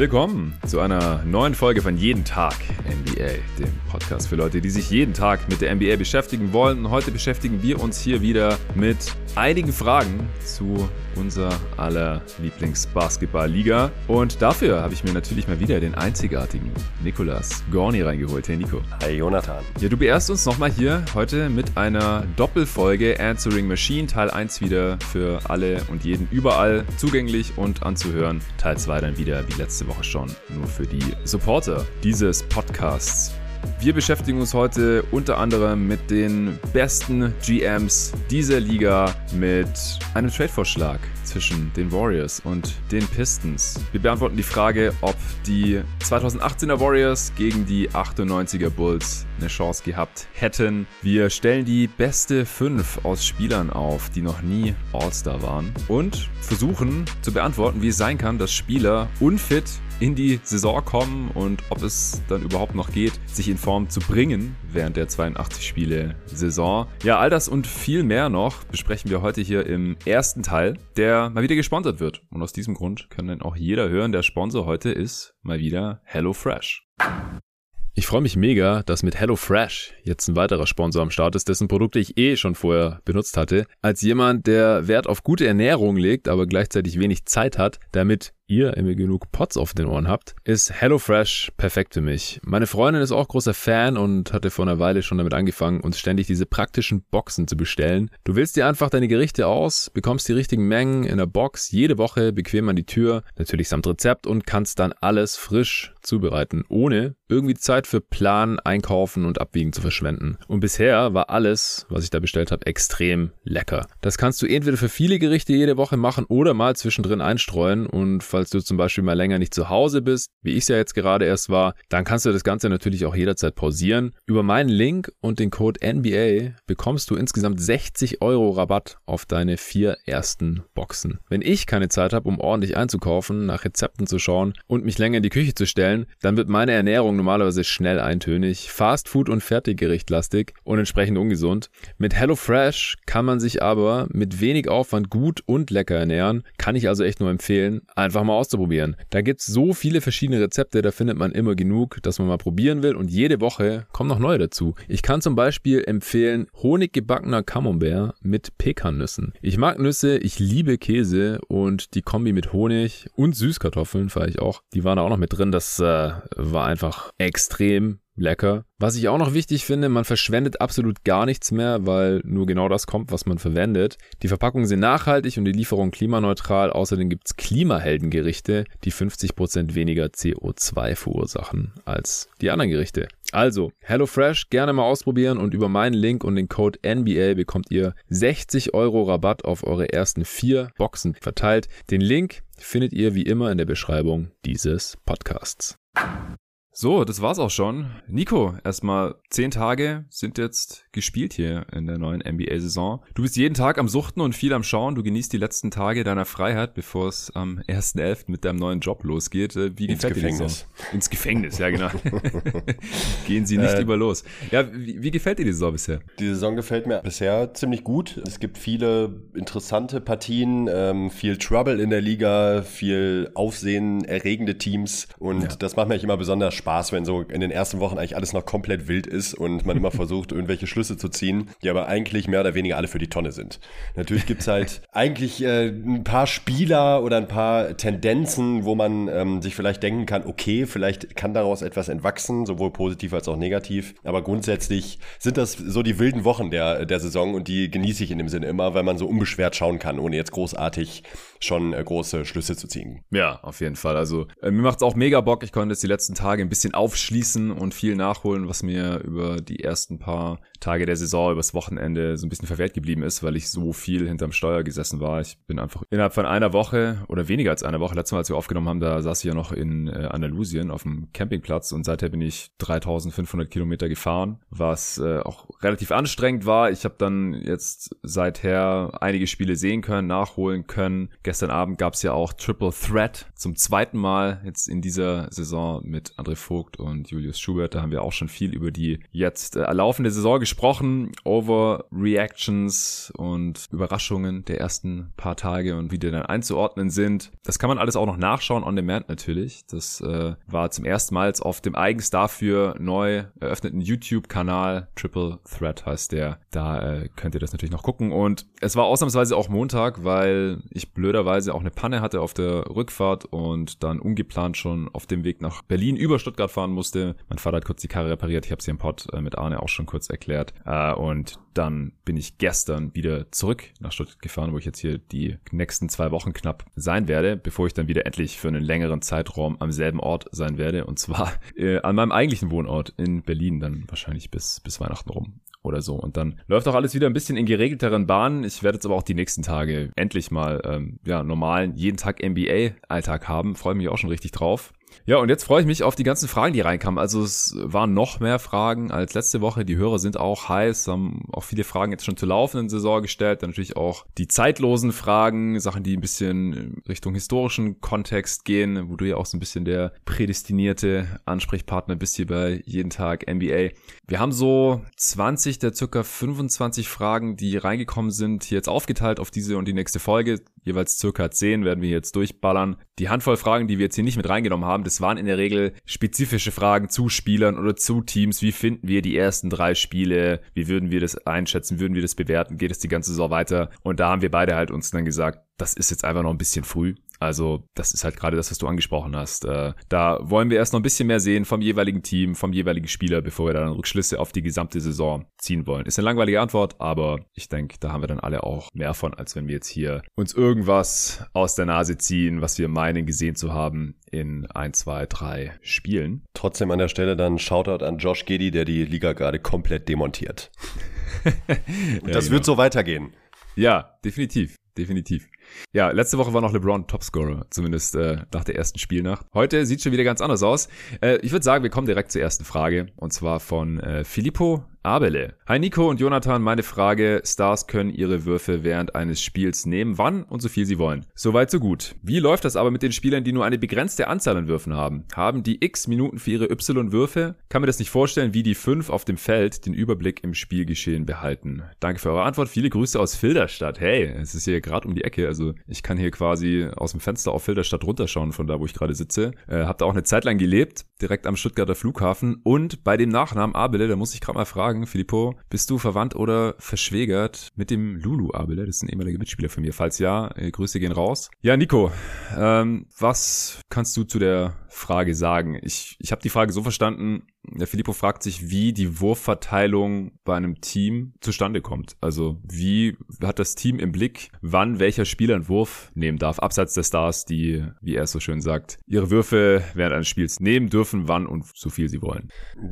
Willkommen zu einer neuen Folge von Jeden Tag NBA, dem Podcast für Leute, die sich jeden Tag mit der NBA beschäftigen wollen. Und heute beschäftigen wir uns hier wieder mit einigen Fragen zu unser aller Lieblingsbasketballliga. Und dafür habe ich mir natürlich mal wieder den einzigartigen Nikolas Gorni reingeholt. Hey Nico. Hi Jonathan. Ja, du beehrst uns nochmal hier heute mit einer Doppelfolge Answering Machine. Teil 1 wieder für alle und jeden überall zugänglich und anzuhören. Teil 2 dann wieder wie letzte Woche schon nur für die Supporter dieses Podcasts. Wir beschäftigen uns heute unter anderem mit den besten GMs dieser Liga, mit einem Trade-Vorschlag zwischen den Warriors und den Pistons. Wir beantworten die Frage, ob die 2018er Warriors gegen die 98er Bulls eine Chance gehabt hätten. Wir stellen die beste 5 aus Spielern auf, die noch nie All-Star waren und versuchen zu beantworten, wie es sein kann, dass Spieler unfit in die Saison kommen und ob es dann überhaupt noch geht, sich in Form zu bringen während der 82 Spiele Saison. Ja, all das und viel mehr noch besprechen wir heute hier im ersten Teil, der mal wieder gesponsert wird. Und aus diesem Grund kann dann auch jeder hören, der Sponsor heute ist mal wieder HelloFresh. Ich freue mich mega, dass mit HelloFresh jetzt ein weiterer Sponsor am Start ist, dessen Produkte ich eh schon vorher benutzt hatte. Als jemand, der Wert auf gute Ernährung legt, aber gleichzeitig wenig Zeit hat, damit ihr immer genug Pots auf den Ohren habt, ist HelloFresh perfekt für mich. Meine Freundin ist auch großer Fan und hatte vor einer Weile schon damit angefangen, uns ständig diese praktischen Boxen zu bestellen. Du wählst dir einfach deine Gerichte aus, bekommst die richtigen Mengen in der Box jede Woche bequem an die Tür, natürlich samt Rezept und kannst dann alles frisch zubereiten, ohne irgendwie Zeit für Plan, Einkaufen und Abwiegen zu verschwenden. Und bisher war alles, was ich da bestellt habe, extrem lecker. Das kannst du entweder für viele Gerichte jede Woche machen oder mal zwischendrin einstreuen und falls du zum Beispiel mal länger nicht zu Hause bist, wie ich es ja jetzt gerade erst war, dann kannst du das Ganze natürlich auch jederzeit pausieren. Über meinen Link und den Code NBA bekommst du insgesamt 60 Euro Rabatt auf deine vier ersten Boxen. Wenn ich keine Zeit habe, um ordentlich einzukaufen, nach Rezepten zu schauen und mich länger in die Küche zu stellen, dann wird meine Ernährung normalerweise schnell eintönig, Fast Food und Fertiggerichtlastig und entsprechend ungesund. Mit HelloFresh kann man sich aber mit wenig Aufwand gut und lecker ernähren. Kann ich also echt nur empfehlen. Einfach mal mal auszuprobieren. Da gibt's so viele verschiedene Rezepte, da findet man immer genug, dass man mal probieren will und jede Woche kommen noch neue dazu. Ich kann zum Beispiel empfehlen Honiggebackener Camembert mit Pekannüssen. Ich mag Nüsse, ich liebe Käse und die Kombi mit Honig und Süßkartoffeln fahre ich auch. Die waren da auch noch mit drin. Das äh, war einfach extrem lecker. Was ich auch noch wichtig finde, man verschwendet absolut gar nichts mehr, weil nur genau das kommt, was man verwendet. Die Verpackungen sind nachhaltig und die Lieferung klimaneutral. Außerdem gibt's Klimaheldengerichte, die 50% weniger CO2 verursachen als die anderen Gerichte. Also, HelloFresh gerne mal ausprobieren und über meinen Link und den Code NBA bekommt ihr 60 Euro Rabatt auf eure ersten vier Boxen verteilt. Den Link findet ihr wie immer in der Beschreibung dieses Podcasts. So, das war's auch schon. Nico, erstmal zehn Tage sind jetzt gespielt hier in der neuen NBA-Saison. Du bist jeden Tag am Suchten und viel am Schauen. Du genießt die letzten Tage deiner Freiheit, bevor es am 1.11. mit deinem neuen Job losgeht. Äh, wie Ins gefällt Gefängnis. dir die Saison? Ins Gefängnis, ja genau. Gehen sie nicht äh, lieber los. Ja, wie, wie gefällt dir die Saison bisher? Die Saison gefällt mir bisher ziemlich gut. Es gibt viele interessante Partien, ähm, viel Trouble in der Liga, viel Aufsehen erregende Teams und ja. das macht mich immer besonders Spaß, wenn so in den ersten Wochen eigentlich alles noch komplett wild ist und man immer versucht, irgendwelche Schlüsse zu ziehen, die aber eigentlich mehr oder weniger alle für die Tonne sind. Natürlich gibt's halt eigentlich äh, ein paar Spieler oder ein paar Tendenzen, wo man ähm, sich vielleicht denken kann, okay, vielleicht kann daraus etwas entwachsen, sowohl positiv als auch negativ. Aber grundsätzlich sind das so die wilden Wochen der, der Saison und die genieße ich in dem Sinne immer, weil man so unbeschwert schauen kann, ohne jetzt großartig schon äh, große Schlüsse zu ziehen. Ja, auf jeden Fall. Also äh, mir macht's auch mega Bock. Ich konnte jetzt die letzten Tage ein bisschen aufschließen und viel nachholen, was mir über die ersten paar Tage der Saison, übers Wochenende so ein bisschen verwehrt geblieben ist, weil ich so viel hinterm Steuer gesessen war. Ich bin einfach innerhalb von einer Woche oder weniger als einer Woche, letztes Mal, als wir aufgenommen haben, da saß ich ja noch in äh, Andalusien auf dem Campingplatz und seither bin ich 3500 Kilometer gefahren, was äh, auch relativ anstrengend war. Ich habe dann jetzt seither einige Spiele sehen können, nachholen können. Gestern Abend gab's ja auch Triple Threat zum zweiten Mal jetzt in dieser Saison mit André Vogt und Julius Schubert. Da haben wir auch schon viel über die jetzt äh, laufende Saison gesprochen. Overreactions und Überraschungen der ersten paar Tage und wie die dann einzuordnen sind. Das kann man alles auch noch nachschauen on demand natürlich. Das äh, war zum ersten Mal auf dem eigens dafür neu eröffneten YouTube-Kanal. Triple Threat heißt der. Da äh, könnt ihr das natürlich noch gucken. Und es war ausnahmsweise auch Montag, weil ich blöderweise auch eine Panne hatte auf der Rückfahrt und dann ungeplant schon auf dem Weg nach Berlin über Stuttgart fahren musste. Mein Vater hat kurz die Karre repariert. Ich habe sie im Pod äh, mit Arne auch schon kurz erklärt. Äh, und dann bin ich gestern wieder zurück nach Stuttgart gefahren, wo ich jetzt hier die nächsten zwei Wochen knapp sein werde, bevor ich dann wieder endlich für einen längeren Zeitraum am selben Ort sein werde. Und zwar äh, an meinem eigentlichen Wohnort in Berlin, dann wahrscheinlich bis, bis Weihnachten rum oder so. Und dann läuft auch alles wieder ein bisschen in geregelteren Bahnen. Ich werde jetzt aber auch die nächsten Tage endlich mal ähm, ja normalen jeden Tag NBA-Alltag haben. Freue mich auch schon richtig drauf. Ja, und jetzt freue ich mich auf die ganzen Fragen, die reinkamen. Also es waren noch mehr Fragen als letzte Woche. Die Hörer sind auch heiß, haben auch viele Fragen jetzt schon zur laufenden Saison gestellt. Dann natürlich auch die zeitlosen Fragen, Sachen, die ein bisschen Richtung historischen Kontext gehen, wo du ja auch so ein bisschen der prädestinierte Ansprechpartner bist hier bei jeden Tag NBA. Wir haben so 20 der circa 25 Fragen, die reingekommen sind, hier jetzt aufgeteilt auf diese und die nächste Folge jeweils circa 10 werden wir jetzt durchballern. Die Handvoll Fragen, die wir jetzt hier nicht mit reingenommen haben, das waren in der Regel spezifische Fragen zu Spielern oder zu Teams. Wie finden wir die ersten drei Spiele? Wie würden wir das einschätzen? Würden wir das bewerten? Geht es die ganze Saison weiter? Und da haben wir beide halt uns dann gesagt, das ist jetzt einfach noch ein bisschen früh. Also das ist halt gerade das, was du angesprochen hast. Äh, da wollen wir erst noch ein bisschen mehr sehen vom jeweiligen Team, vom jeweiligen Spieler, bevor wir dann Rückschlüsse auf die gesamte Saison ziehen wollen. Ist eine langweilige Antwort, aber ich denke, da haben wir dann alle auch mehr von, als wenn wir jetzt hier uns irgendwas aus der Nase ziehen, was wir meinen gesehen zu haben in ein, zwei, drei Spielen. Trotzdem an der Stelle dann Shoutout an Josh Gedi, der die Liga gerade komplett demontiert. Und das ja, genau. wird so weitergehen. Ja, definitiv definitiv. Ja, letzte Woche war noch LeBron Topscorer, zumindest äh, nach der ersten Spielnacht. Heute sieht schon wieder ganz anders aus. Äh, ich würde sagen, wir kommen direkt zur ersten Frage und zwar von äh, Filippo Abele. Hi Nico und Jonathan, meine Frage. Stars können ihre Würfe während eines Spiels nehmen, wann und so viel sie wollen. Soweit so gut. Wie läuft das aber mit den Spielern, die nur eine begrenzte Anzahl an Würfen haben? Haben die x Minuten für ihre Y-Würfe? Kann mir das nicht vorstellen, wie die fünf auf dem Feld den Überblick im Spielgeschehen behalten. Danke für eure Antwort. Viele Grüße aus Filderstadt. Hey, es ist hier gerade um die Ecke. Also ich kann hier quasi aus dem Fenster auf Filderstadt runterschauen, von da, wo ich gerade sitze. Äh, hab da auch eine Zeit lang gelebt, direkt am Stuttgarter Flughafen. Und bei dem Nachnamen Abele, da muss ich gerade mal fragen, fragen, Filippo, bist du verwandt oder verschwägert mit dem Lulu Abele? Das ist ein ehemaliger Mitspieler von mir. Falls ja, äh, Grüße gehen raus. Ja, Nico, ähm, was kannst du zu der Frage sagen? Ich, ich habe die Frage so verstanden, der Filippo fragt sich, wie die Wurfverteilung bei einem Team zustande kommt. Also wie hat das Team im Blick, wann welcher Spieler einen Wurf nehmen darf, abseits der Stars, die, wie er es so schön sagt, ihre Würfe während eines Spiels nehmen dürfen, wann und so viel sie wollen.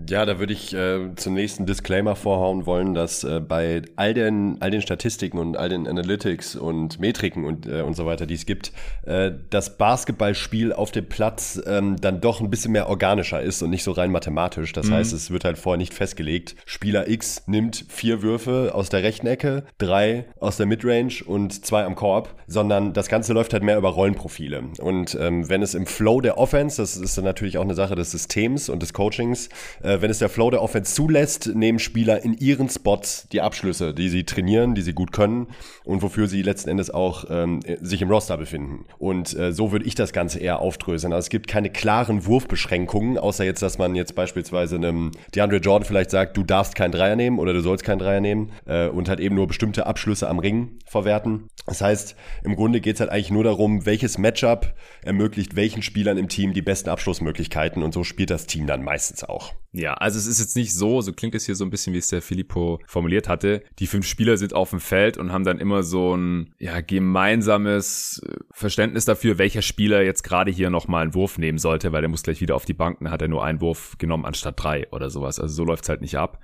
Ja, da würde ich äh, zum nächsten Disclaimer vorhauen wollen, dass äh, bei all den, all den Statistiken und all den Analytics und Metriken und, äh, und so weiter, die es gibt, äh, das Basketballspiel auf dem Platz ähm, dann doch ein bisschen mehr organischer ist und nicht so rein mathematisch automatisch. Das mhm. heißt, es wird halt vorher nicht festgelegt. Spieler X nimmt vier Würfe aus der rechten Ecke, drei aus der Midrange und zwei am Korb, sondern das Ganze läuft halt mehr über Rollenprofile. Und ähm, wenn es im Flow der Offense, das ist dann natürlich auch eine Sache des Systems und des Coachings, äh, wenn es der Flow der Offense zulässt, nehmen Spieler in ihren Spots die Abschlüsse, die sie trainieren, die sie gut können und wofür sie letzten Endes auch ähm, sich im Roster befinden. Und äh, so würde ich das Ganze eher aufdröseln. Also es gibt keine klaren Wurfbeschränkungen, außer jetzt, dass man jetzt beispielsweise beispielsweise einem DeAndre Jordan vielleicht sagt, du darfst keinen Dreier nehmen oder du sollst keinen Dreier nehmen äh, und halt eben nur bestimmte Abschlüsse am Ring verwerten. Das heißt, im Grunde geht es halt eigentlich nur darum, welches Matchup ermöglicht welchen Spielern im Team die besten Abschlussmöglichkeiten und so spielt das Team dann meistens auch. Ja, also es ist jetzt nicht so, so klingt es hier so ein bisschen, wie es der Filippo formuliert hatte. Die fünf Spieler sind auf dem Feld und haben dann immer so ein ja, gemeinsames äh, Verständnis dafür, welcher Spieler jetzt gerade hier nochmal einen Wurf nehmen sollte, weil er muss gleich wieder auf die Bank, dann hat er nur einen Wurf genommen anstatt drei oder sowas. Also so läuft's halt nicht ab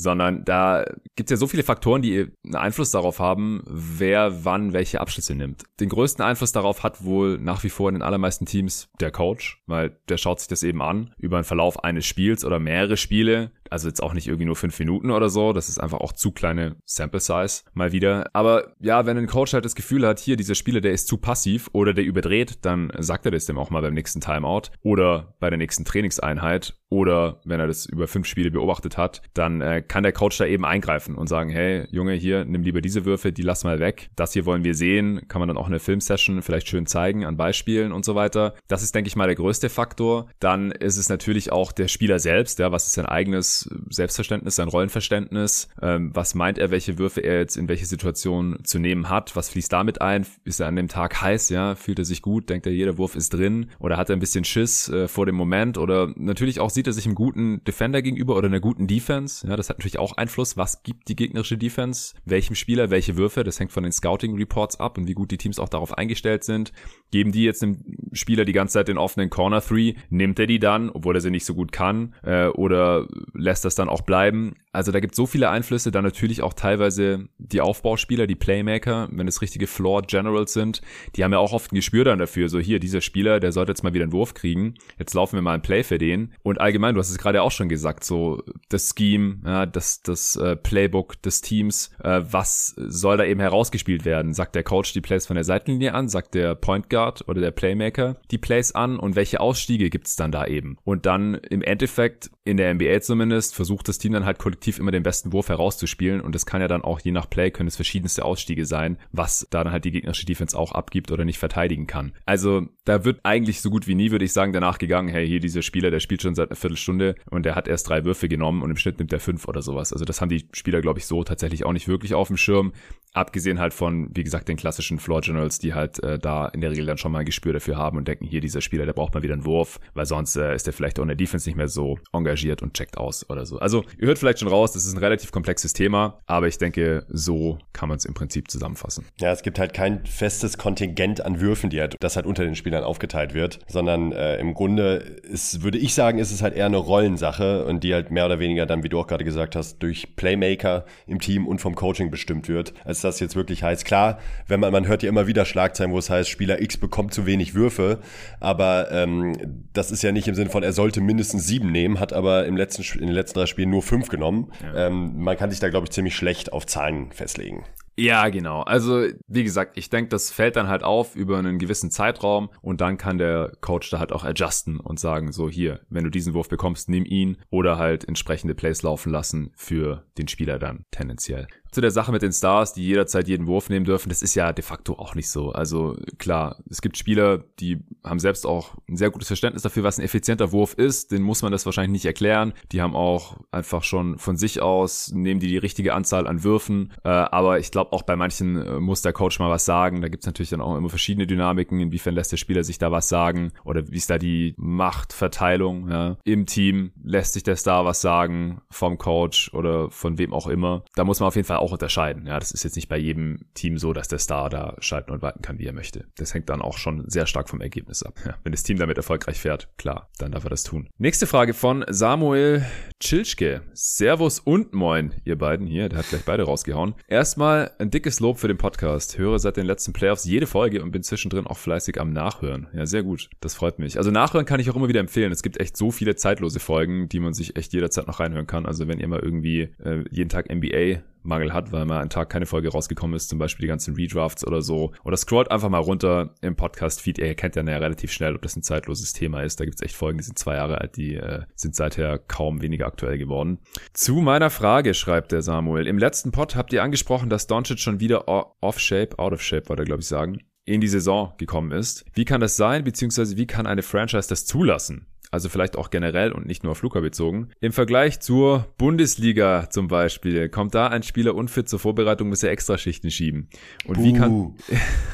sondern da gibt's ja so viele Faktoren, die einen Einfluss darauf haben, wer wann welche Abschlüsse nimmt. Den größten Einfluss darauf hat wohl nach wie vor in den allermeisten Teams der Coach, weil der schaut sich das eben an über einen Verlauf eines Spiels oder mehrere Spiele. Also jetzt auch nicht irgendwie nur fünf Minuten oder so. Das ist einfach auch zu kleine Sample Size mal wieder. Aber ja, wenn ein Coach halt das Gefühl hat, hier dieser Spieler, der ist zu passiv oder der überdreht, dann sagt er das dem auch mal beim nächsten Timeout oder bei der nächsten Trainingseinheit oder wenn er das über fünf Spiele beobachtet hat, dann äh, kann der Coach da eben eingreifen und sagen, hey, Junge, hier, nimm lieber diese Würfe, die lass mal weg. Das hier wollen wir sehen. Kann man dann auch in der Filmsession vielleicht schön zeigen an Beispielen und so weiter. Das ist, denke ich mal, der größte Faktor. Dann ist es natürlich auch der Spieler selbst, ja, was ist sein eigenes Selbstverständnis, sein Rollenverständnis, ähm, was meint er, welche Würfe er jetzt in welche Situation zu nehmen hat, was fließt damit ein, ist er an dem Tag heiß, ja, fühlt er sich gut, denkt er, jeder Wurf ist drin oder hat er ein bisschen Schiss äh, vor dem Moment oder natürlich auch sieht er sich im guten Defender gegenüber oder einer guten Defense. Ja, das hat natürlich auch Einfluss. Was gibt die gegnerische Defense? Welchem Spieler welche Würfe? Das hängt von den Scouting Reports ab und wie gut die Teams auch darauf eingestellt sind. Geben die jetzt dem Spieler die ganze Zeit den offenen Corner Three? Nimmt er die dann, obwohl er sie nicht so gut kann? Äh, oder lässt das dann auch bleiben? Also da gibt so viele Einflüsse, dann natürlich auch teilweise die Aufbauspieler, die Playmaker, wenn es richtige Floor Generals sind, die haben ja auch oft ein Gespür dann dafür, so hier, dieser Spieler, der sollte jetzt mal wieder einen Wurf kriegen, jetzt laufen wir mal ein Play für den. Und allgemein, du hast es gerade auch schon gesagt, so das Scheme, ja, das, das äh, Playbook des Teams, äh, was soll da eben herausgespielt werden? Sagt der Coach die Plays von der Seitenlinie an, sagt der Point Guard oder der Playmaker die Plays an und welche Ausstiege gibt's dann da eben? Und dann im Endeffekt, in der NBA zumindest, versucht das Team dann halt kollektiv immer den besten Wurf herauszuspielen und das kann ja dann auch je nach Play können es verschiedenste Ausstiege sein, was da dann halt die gegnerische Defense auch abgibt oder nicht verteidigen kann. Also da wird eigentlich so gut wie nie, würde ich sagen, danach gegangen, hey, hier dieser Spieler, der spielt schon seit einer Viertelstunde und der hat erst drei Würfe genommen und im Schnitt nimmt er fünf oder sowas. Also das haben die Spieler, glaube ich, so tatsächlich auch nicht wirklich auf dem Schirm. Abgesehen halt von, wie gesagt, den klassischen Floor Generals, die halt äh, da in der Regel dann schon mal ein Gespür dafür haben und denken, hier dieser Spieler, der braucht mal wieder einen Wurf, weil sonst äh, ist er vielleicht auch in der Defense nicht mehr so engagiert und checkt aus oder so. Also ihr hört vielleicht schon raus, das ist ein relativ komplexes Thema, aber ich denke, so kann man es im Prinzip zusammenfassen. Ja, es gibt halt kein festes Kontingent an Würfen, die halt, das halt unter den Spielern aufgeteilt wird, sondern äh, im Grunde ist, würde ich sagen, ist es halt eher eine Rollensache und die halt mehr oder weniger dann, wie du auch gerade gesagt hast, durch Playmaker im Team und vom Coaching bestimmt wird. Als das jetzt wirklich heißt. Klar, wenn man, man hört ja immer wieder Schlagzeilen, wo es heißt, Spieler X bekommt zu wenig Würfe, aber ähm, das ist ja nicht im Sinne von, er sollte mindestens sieben nehmen, hat aber im letzten, in den letzten drei Spielen nur fünf genommen. Ja. Ähm, man kann sich da, glaube ich, ziemlich schlecht auf Zahlen festlegen. Ja, genau. Also, wie gesagt, ich denke, das fällt dann halt auf über einen gewissen Zeitraum und dann kann der Coach da halt auch adjusten und sagen, so hier, wenn du diesen Wurf bekommst, nimm ihn oder halt entsprechende Plays laufen lassen für den Spieler dann tendenziell zu der Sache mit den Stars, die jederzeit jeden Wurf nehmen dürfen, das ist ja de facto auch nicht so. Also klar, es gibt Spieler, die haben selbst auch ein sehr gutes Verständnis dafür, was ein effizienter Wurf ist. Den muss man das wahrscheinlich nicht erklären. Die haben auch einfach schon von sich aus, nehmen die die richtige Anzahl an Würfen. Äh, aber ich glaube, auch bei manchen äh, muss der Coach mal was sagen. Da gibt's natürlich dann auch immer verschiedene Dynamiken. Inwiefern lässt der Spieler sich da was sagen? Oder wie ist da die Machtverteilung ja? im Team? Lässt sich der Star was sagen vom Coach oder von wem auch immer? Da muss man auf jeden Fall auch unterscheiden. Ja, das ist jetzt nicht bei jedem Team so, dass der Star da schalten und walten kann, wie er möchte. Das hängt dann auch schon sehr stark vom Ergebnis ab. Ja, wenn das Team damit erfolgreich fährt, klar, dann darf er das tun. Nächste Frage von Samuel Chilschke. Servus und moin, ihr beiden hier. Der hat gleich beide rausgehauen. Erstmal ein dickes Lob für den Podcast. Höre seit den letzten Playoffs jede Folge und bin zwischendrin auch fleißig am Nachhören. Ja, sehr gut. Das freut mich. Also nachhören kann ich auch immer wieder empfehlen. Es gibt echt so viele zeitlose Folgen, die man sich echt jederzeit noch reinhören kann. Also wenn ihr mal irgendwie äh, jeden Tag NBA Mangel hat, weil mal einen Tag keine Folge rausgekommen ist, zum Beispiel die ganzen Redrafts oder so. Oder scrollt einfach mal runter im Podcast-Feed. Ihr kennt ja relativ schnell, ob das ein zeitloses Thema ist. Da gibt's echt Folgen, die sind zwei Jahre alt, die äh, sind seither kaum weniger aktuell geworden. Zu meiner Frage, schreibt der Samuel. Im letzten Pod habt ihr angesprochen, dass Doncic schon wieder off-shape, out of shape, wollte er glaube ich sagen, in die Saison gekommen ist. Wie kann das sein, beziehungsweise wie kann eine Franchise das zulassen? Also vielleicht auch generell und nicht nur auf Luca bezogen. Im Vergleich zur Bundesliga zum Beispiel, kommt da ein Spieler unfit zur Vorbereitung, muss er Extraschichten schieben. Und Buh. wie kann,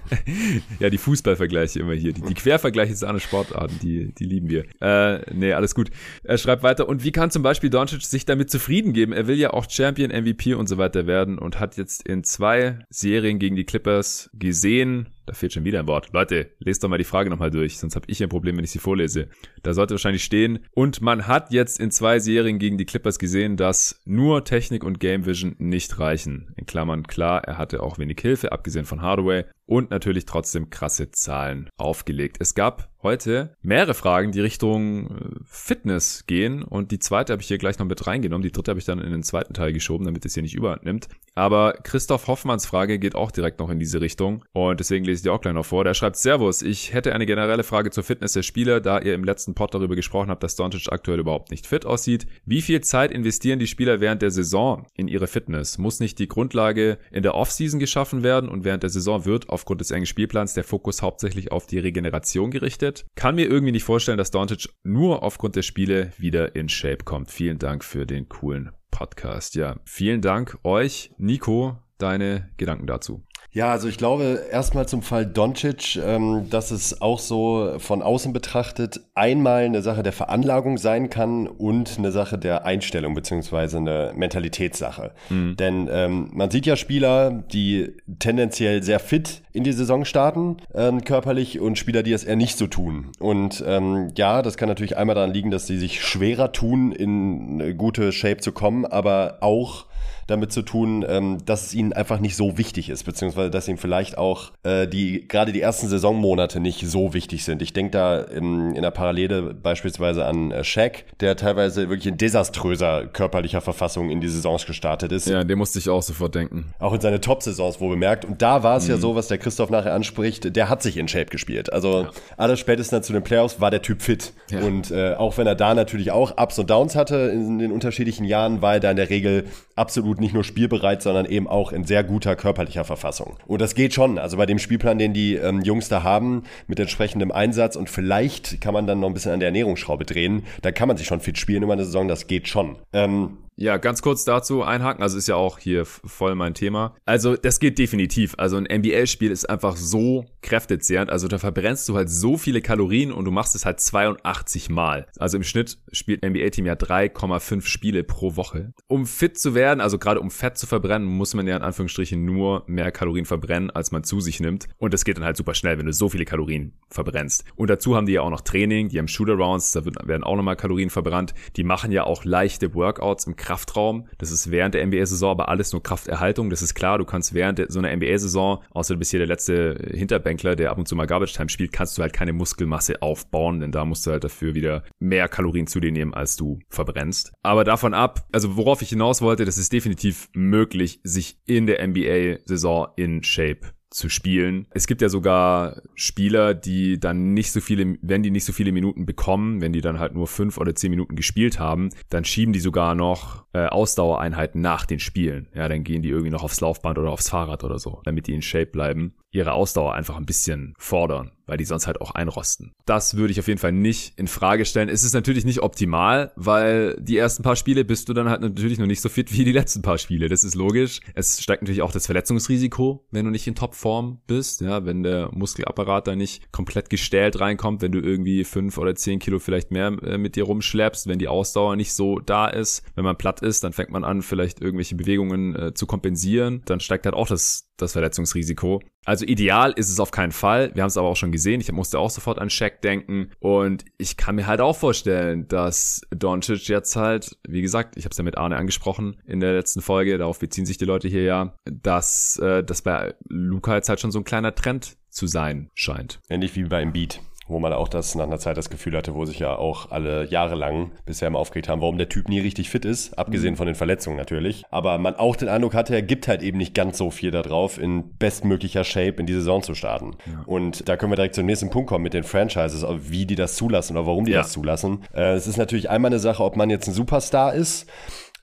ja, die Fußballvergleiche immer hier, die, die Quervergleiche zu anderen Sportarten, die, die lieben wir. Äh, nee, alles gut. Er schreibt weiter, und wie kann zum Beispiel Doncic sich damit zufrieden geben? Er will ja auch Champion, MVP und so weiter werden und hat jetzt in zwei Serien gegen die Clippers gesehen, da fehlt schon wieder ein Wort. Leute, lest doch mal die Frage nochmal durch, sonst habe ich ein Problem, wenn ich sie vorlese. Da sollte wahrscheinlich stehen. Und man hat jetzt in zwei Serien gegen die Clippers gesehen, dass nur Technik und Game Vision nicht reichen. In Klammern klar, er hatte auch wenig Hilfe, abgesehen von Hardaway und natürlich trotzdem krasse Zahlen aufgelegt. Es gab heute mehrere Fragen, die Richtung äh, Fitness gehen und die zweite habe ich hier gleich noch mit reingenommen. Die dritte habe ich dann in den zweiten Teil geschoben, damit es hier nicht überhand nimmt. Aber Christoph Hoffmanns Frage geht auch direkt noch in diese Richtung und deswegen lese ich die auch gleich noch vor. Der schreibt Servus, ich hätte eine generelle Frage zur Fitness der Spieler, da ihr im letzten Pod darüber gesprochen habt, dass Doncic aktuell überhaupt nicht fit aussieht. Wie viel Zeit investieren die Spieler während der Saison in ihre Fitness? Muss nicht die Grundlage in der Offseason geschaffen werden und während der Saison wird aufgrund des engen Spielplans der Fokus hauptsächlich auf die Regeneration gerichtet? Kann mir irgendwie nicht vorstellen, dass Doncic nur aufgrund der Spiele wieder in Shape kommt. Vielen Dank für den coolen Podcast. Ja, vielen Dank euch. Nico, deine Gedanken dazu. Ja, also ich glaube erstmal zum Fall Doncic, ähm, dass es auch so von außen betrachtet einmal eine Sache der Veranlagung sein kann und eine Sache der Einstellung beziehungsweise eine Mentalitätssache. Mhm. Denn ähm, man sieht ja Spieler, die tendenziell sehr fit in die Saison starten, ähm, körperlich, und Spieler, die es eher nicht so tun. Und ähm, ja, das kann natürlich einmal daran liegen, dass sie sich schwerer tun, in eine gute Shape zu kommen, aber auch damit zu tun, ähm, dass es ihnen einfach nicht so wichtig ist, beziehungsweise dass ihnen vielleicht auch äh, die gerade die ersten Saisonmonate nicht so wichtig sind. Ich denke da in, in der Parallele beispielsweise an äh, Shaq, der teilweise wirklich in desaströser körperlicher Verfassung in die Saisons gestartet ist. Ja, dem musste ich auch sofort denken. Auch in seine Top-Saisons wohl bemerkt. Und da war es mhm. ja so, was der Christoph nachher anspricht, der hat sich in Shape gespielt. Also ja. alles spätestens zu den Playoffs war der Typ fit. Ja. Und äh, auch wenn er da natürlich auch Ups und Downs hatte in den unterschiedlichen Jahren, war er da in der Regel absolut nicht nur spielbereit, sondern eben auch in sehr guter körperlicher Verfassung. Und das geht schon. Also bei dem Spielplan, den die ähm, Jungs da haben, mit entsprechendem Einsatz und vielleicht kann man dann noch ein bisschen an der Ernährungsschraube drehen, da kann man sich schon fit spielen über eine Saison, das geht schon. Ähm, ja, ganz kurz dazu einhaken, also ist ja auch hier voll mein Thema. Also das geht definitiv. Also ein NBA-Spiel ist einfach so kräftezehrend. Also da verbrennst du halt so viele Kalorien und du machst es halt 82 Mal. Also im Schnitt spielt NBA-Team ja 3,5 Spiele pro Woche. Um fit zu werden, also gerade um Fett zu verbrennen, muss man ja in Anführungsstrichen nur mehr Kalorien verbrennen, als man zu sich nimmt. Und das geht dann halt super schnell, wenn du so viele Kalorien verbrennst. Und dazu haben die ja auch noch Training, die haben Shooter-Rounds, da werden auch nochmal Kalorien verbrannt. Die machen ja auch leichte Workouts im Kraftraum. Das ist während der NBA-Saison aber alles nur Krafterhaltung. Das ist klar, du kannst während so einer NBA-Saison, außer du bist hier der letzte Hinterbänkler, der ab und zu mal Garbage Time spielt, kannst du halt keine Muskelmasse aufbauen, denn da musst du halt dafür wieder mehr Kalorien zu dir nehmen, als du verbrennst. Aber davon ab, also worauf ich hinaus wollte, das ist definitiv möglich, sich in der NBA-Saison in Shape zu spielen. Es gibt ja sogar Spieler, die dann nicht so viele, wenn die nicht so viele Minuten bekommen, wenn die dann halt nur fünf oder zehn Minuten gespielt haben, dann schieben die sogar noch äh, Ausdauereinheiten nach den Spielen. Ja, dann gehen die irgendwie noch aufs Laufband oder aufs Fahrrad oder so, damit die in Shape bleiben ihre Ausdauer einfach ein bisschen fordern, weil die sonst halt auch einrosten. Das würde ich auf jeden Fall nicht in Frage stellen. Es ist natürlich nicht optimal, weil die ersten paar Spiele bist du dann halt natürlich noch nicht so fit wie die letzten paar Spiele. Das ist logisch. Es steigt natürlich auch das Verletzungsrisiko, wenn du nicht in Topform bist, ja, wenn der Muskelapparat da nicht komplett gestählt reinkommt, wenn du irgendwie fünf oder zehn Kilo vielleicht mehr äh, mit dir rumschleppst, wenn die Ausdauer nicht so da ist. Wenn man platt ist, dann fängt man an, vielleicht irgendwelche Bewegungen äh, zu kompensieren. Dann steigt halt auch das das Verletzungsrisiko. Also ideal ist es auf keinen Fall. Wir haben es aber auch schon gesehen. Ich musste auch sofort an Shaq denken. Und ich kann mir halt auch vorstellen, dass Doncic jetzt halt, wie gesagt, ich habe es ja mit Arne angesprochen in der letzten Folge, darauf beziehen sich die Leute hier ja, dass äh, das bei Luca jetzt halt schon so ein kleiner Trend zu sein scheint. Ähnlich wie bei Embiid wo man auch das nach einer Zeit das Gefühl hatte, wo sich ja auch alle Jahre lang bisher immer aufgeregt haben, warum der Typ nie richtig fit ist, abgesehen mhm. von den Verletzungen natürlich. Aber man auch den Eindruck hatte, er gibt halt eben nicht ganz so viel darauf, in bestmöglicher Shape in die Saison zu starten. Ja. Und da können wir direkt zum nächsten Punkt kommen mit den Franchises, wie die das zulassen oder warum die ja. das zulassen. Äh, es ist natürlich einmal eine Sache, ob man jetzt ein Superstar ist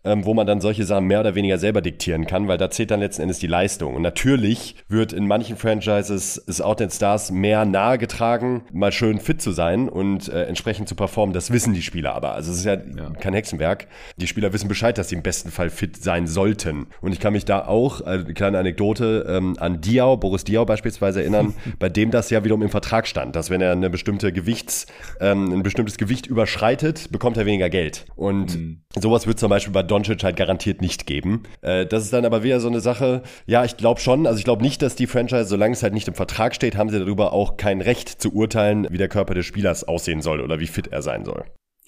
ähm, wo man dann solche Sachen mehr oder weniger selber diktieren kann, weil da zählt dann letzten Endes die Leistung. Und natürlich wird in manchen Franchises es auch den Stars mehr nahegetragen, mal schön fit zu sein und äh, entsprechend zu performen. Das wissen die Spieler aber. Also es ist ja, ja, kein Hexenwerk. Die Spieler wissen Bescheid, dass sie im besten Fall fit sein sollten. Und ich kann mich da auch, äh, eine kleine Anekdote, ähm, an Diao, Boris Diao beispielsweise erinnern, bei dem das ja wiederum im Vertrag stand, dass wenn er eine bestimmte Gewichts, ähm, ein bestimmtes Gewicht überschreitet, bekommt er weniger Geld. Und mhm Sowas wird zum Beispiel bei Doncic halt garantiert nicht geben. Äh, das ist dann aber wieder so eine Sache, ja, ich glaube schon, also ich glaube nicht, dass die Franchise, solange es halt nicht im Vertrag steht, haben sie darüber auch kein Recht zu urteilen, wie der Körper des Spielers aussehen soll oder wie fit er sein soll.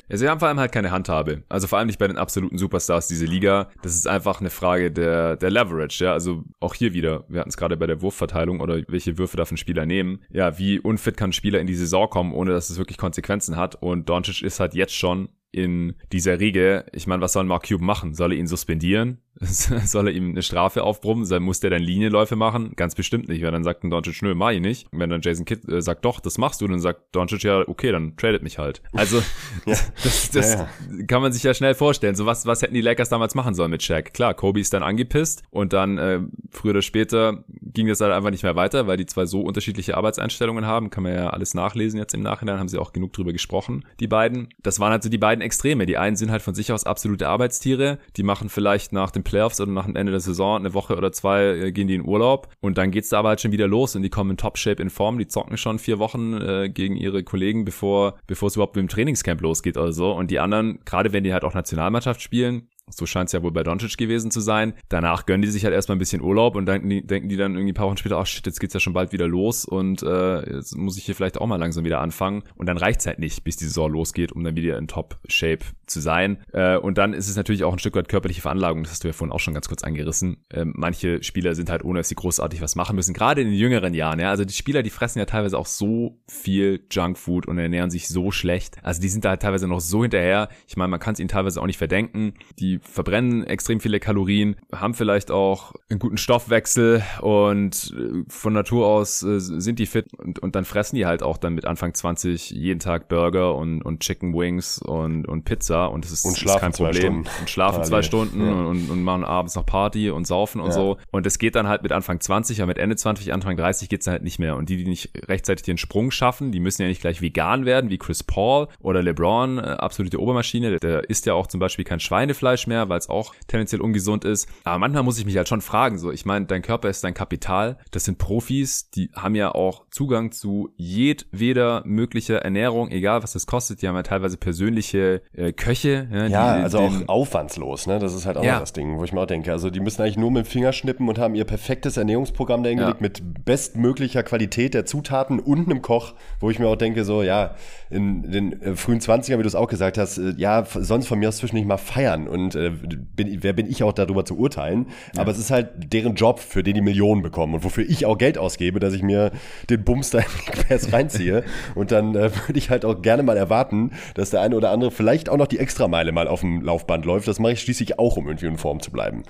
Ja, sie haben vor allem halt keine Handhabe. Also vor allem nicht bei den absoluten Superstars dieser Liga. Das ist einfach eine Frage der, der Leverage, ja. Also auch hier wieder. Wir hatten es gerade bei der Wurfverteilung oder welche Würfe darf ein Spieler nehmen. Ja, wie unfit kann ein Spieler in die Saison kommen, ohne dass es wirklich Konsequenzen hat. Und Doncic ist halt jetzt schon in dieser Riege. Ich meine, was soll Mark Cuban machen? Soll er ihn suspendieren? soll er ihm eine Strafe aufbrummen? Muss der dann Linienläufe machen? Ganz bestimmt nicht, weil dann sagt ein Doncic, nö, mach ich nicht. Wenn dann Jason Kidd äh, sagt, doch, das machst du, dann sagt Doncic, ja, okay, dann tradet mich halt. Also, ja. das, das ja, ja. kann man sich ja schnell vorstellen. So was, was hätten die Lakers damals machen sollen mit Shaq? Klar, Kobe ist dann angepisst und dann äh, früher oder später ging das halt einfach nicht mehr weiter, weil die zwei so unterschiedliche Arbeitseinstellungen haben. Kann man ja alles nachlesen jetzt im Nachhinein, haben sie auch genug drüber gesprochen, die beiden. Das waren halt so die beiden Extreme. Die einen sind halt von sich aus absolute Arbeitstiere, die machen vielleicht nach dem Playoffs oder nach dem Ende der Saison, eine Woche oder zwei, äh, gehen die in Urlaub und dann geht's da aber halt schon wieder los und die kommen in Top-Shape in Form, die zocken schon vier Wochen äh, gegen ihre Kollegen, bevor, bevor es überhaupt mit dem Trainingscamp losgeht oder so. Und die anderen, gerade wenn die halt auch Nationalmannschaft spielen, so scheint es ja wohl bei Doncic gewesen zu sein. Danach gönnen die sich halt erstmal ein bisschen Urlaub und die, denken die dann irgendwie ein paar Wochen später, ach oh shit, jetzt geht's ja schon bald wieder los und äh, jetzt muss ich hier vielleicht auch mal langsam wieder anfangen. Und dann reicht's halt nicht, bis die Saison losgeht, um dann wieder in Top-Shape zu sein. Äh, und dann ist es natürlich auch ein Stück weit körperliche Veranlagung, das hast du ja vorhin auch schon ganz kurz angerissen. Äh, manche Spieler sind halt, ohne dass sie großartig was machen müssen, gerade in den jüngeren Jahren, ja. Also die Spieler, die fressen ja teilweise auch so viel Junkfood und ernähren sich so schlecht. Also die sind da halt teilweise noch so hinterher. Ich meine, man kann es ihnen teilweise auch nicht verdenken. Die verbrennen extrem viele Kalorien, haben vielleicht auch einen guten Stoffwechsel und äh, von Natur aus äh, sind die fit und, und dann fressen die halt auch dann mit Anfang 20 jeden Tag Burger und, und Chicken Wings und, und Pizza und das ist, und ist kein Problem. Und schlafen Parallel. zwei Stunden ja. und, und machen abends noch Party und saufen und ja. so. Und es geht dann halt mit Anfang 20, aber mit Ende 20, Anfang 30 geht's dann halt nicht mehr. Und die, die nicht rechtzeitig den Sprung schaffen, die müssen ja nicht gleich vegan werden, wie Chris Paul oder LeBron, äh, absolute Obermaschine. Der isst ja auch zum Beispiel kein Schweinefleisch mehr, weil es auch tendenziell ungesund ist. Aber manchmal muss ich mich halt schon fragen, so, ich meine, dein Körper ist dein Kapital. Das sind Profis, die haben ja auch Zugang zu jedweder möglicher Ernährung, egal was das kostet. Die haben ja teilweise persönliche äh, Köche. Ja, ja die, also auch aufwandslos, ne? Das ist halt auch ja. das Ding, wo ich mir auch denke. Also die müssen eigentlich nur mit dem Finger schnippen und haben ihr perfektes Ernährungsprogramm da hingelegt ja. mit bestmöglicher Qualität der Zutaten und einem Koch, wo ich mir auch denke, so, ja, in den äh, frühen 20ern, wie du es auch gesagt hast, äh, ja, sonst von mir aus zwischendurch mal feiern und äh, bin, wer bin ich auch darüber zu urteilen? Ja. Aber es ist halt deren Job, für den die Millionen bekommen und wofür ich auch Geld ausgebe, dass ich mir den Bums da in reinziehe. und dann äh, würde ich halt auch gerne mal erwarten, dass der eine oder andere vielleicht auch noch die Extrameile mal auf dem Laufband läuft. Das mache ich schließlich auch, um irgendwie in Form zu bleiben.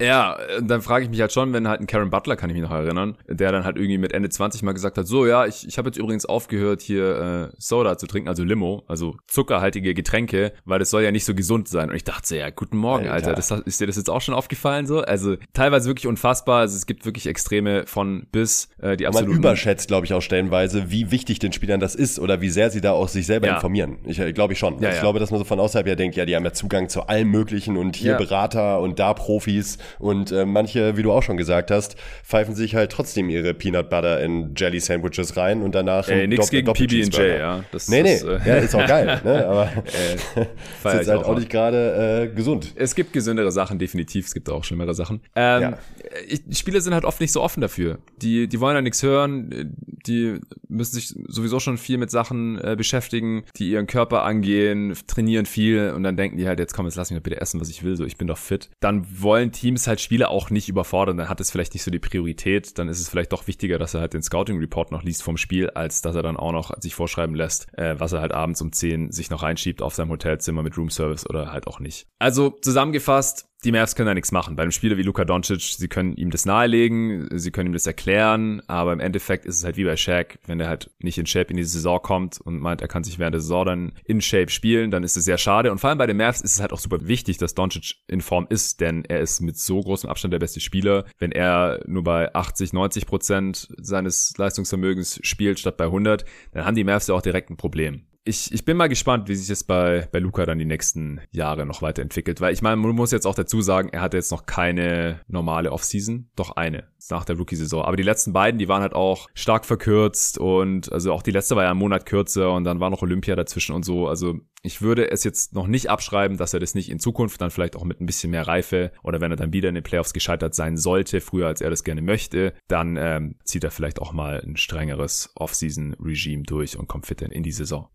Ja, dann frage ich mich halt schon, wenn halt ein Karen Butler, kann ich mich noch erinnern, der dann halt irgendwie mit Ende 20 mal gesagt hat, so ja, ich, ich habe jetzt übrigens aufgehört, hier äh, Soda zu trinken, also Limo, also zuckerhaltige Getränke, weil das soll ja nicht so gesund sein. Und ich dachte so, ja, guten Morgen, Alter, das, ist dir das jetzt auch schon aufgefallen so? Also teilweise wirklich unfassbar, also es gibt wirklich Extreme von bis, äh, die absolut. Man überschätzt, glaube ich, auch stellenweise, wie wichtig den Spielern das ist oder wie sehr sie da auch sich selber ja. informieren. Ich äh, glaube ich schon. Ja, ich ja. glaube, dass man so von außerhalb ja denkt, ja, die haben ja Zugang zu allem Möglichen und hier Berater und da Profis und äh, manche, wie du auch schon gesagt hast, pfeifen sich halt trotzdem ihre Peanut Butter in Jelly Sandwiches rein und danach Ey, nix gegen PB&J, ja. Das, nee, nee, ist, äh, ja, ist auch geil, ne? aber äh, ist jetzt halt auch, auch nicht gerade äh, gesund. Es gibt gesündere Sachen, definitiv, es gibt auch schlimmere Sachen. Ähm, ja. Spieler sind halt oft nicht so offen dafür. Die, die wollen ja nichts hören, die müssen sich sowieso schon viel mit Sachen äh, beschäftigen, die ihren Körper angehen, trainieren viel und dann denken die halt, jetzt komm, jetzt lass mich doch bitte essen, was ich will, so ich bin doch fit. Dann wollen Teams halt Spieler auch nicht überfordern, dann hat es vielleicht nicht so die Priorität, dann ist es vielleicht doch wichtiger, dass er halt den Scouting Report noch liest vom Spiel, als dass er dann auch noch sich vorschreiben lässt, äh, was er halt abends um 10 sich noch reinschiebt auf seinem Hotelzimmer mit Room Service oder halt auch nicht. Also zusammengefasst, die Mavs können da nichts machen. Bei einem Spieler wie Luka Doncic, sie können ihm das nahelegen, sie können ihm das erklären, aber im Endeffekt ist es halt wie bei Shaq, wenn er halt nicht in Shape in die Saison kommt und meint, er kann sich während der Saison dann in Shape spielen, dann ist es sehr schade. Und vor allem bei den Mavs ist es halt auch super wichtig, dass Doncic in Form ist, denn er ist mit so großem Abstand der beste Spieler. Wenn er nur bei 80, 90 Prozent seines Leistungsvermögens spielt statt bei 100, dann haben die Mavs ja auch direkt ein Problem. Ich, ich bin mal gespannt, wie sich das bei, bei Luca dann die nächsten Jahre noch weiterentwickelt. Weil ich meine, man muss jetzt auch dazu sagen, er hatte jetzt noch keine normale Offseason, doch eine nach der Rookie-Saison. Aber die letzten beiden, die waren halt auch stark verkürzt und also auch die letzte war ja einen Monat kürzer und dann war noch Olympia dazwischen und so. Also ich würde es jetzt noch nicht abschreiben, dass er das nicht in Zukunft dann vielleicht auch mit ein bisschen mehr Reife oder wenn er dann wieder in den Playoffs gescheitert sein sollte, früher als er das gerne möchte, dann ähm, zieht er vielleicht auch mal ein strengeres Off-Season-Regime durch und kommt fit in die Saison.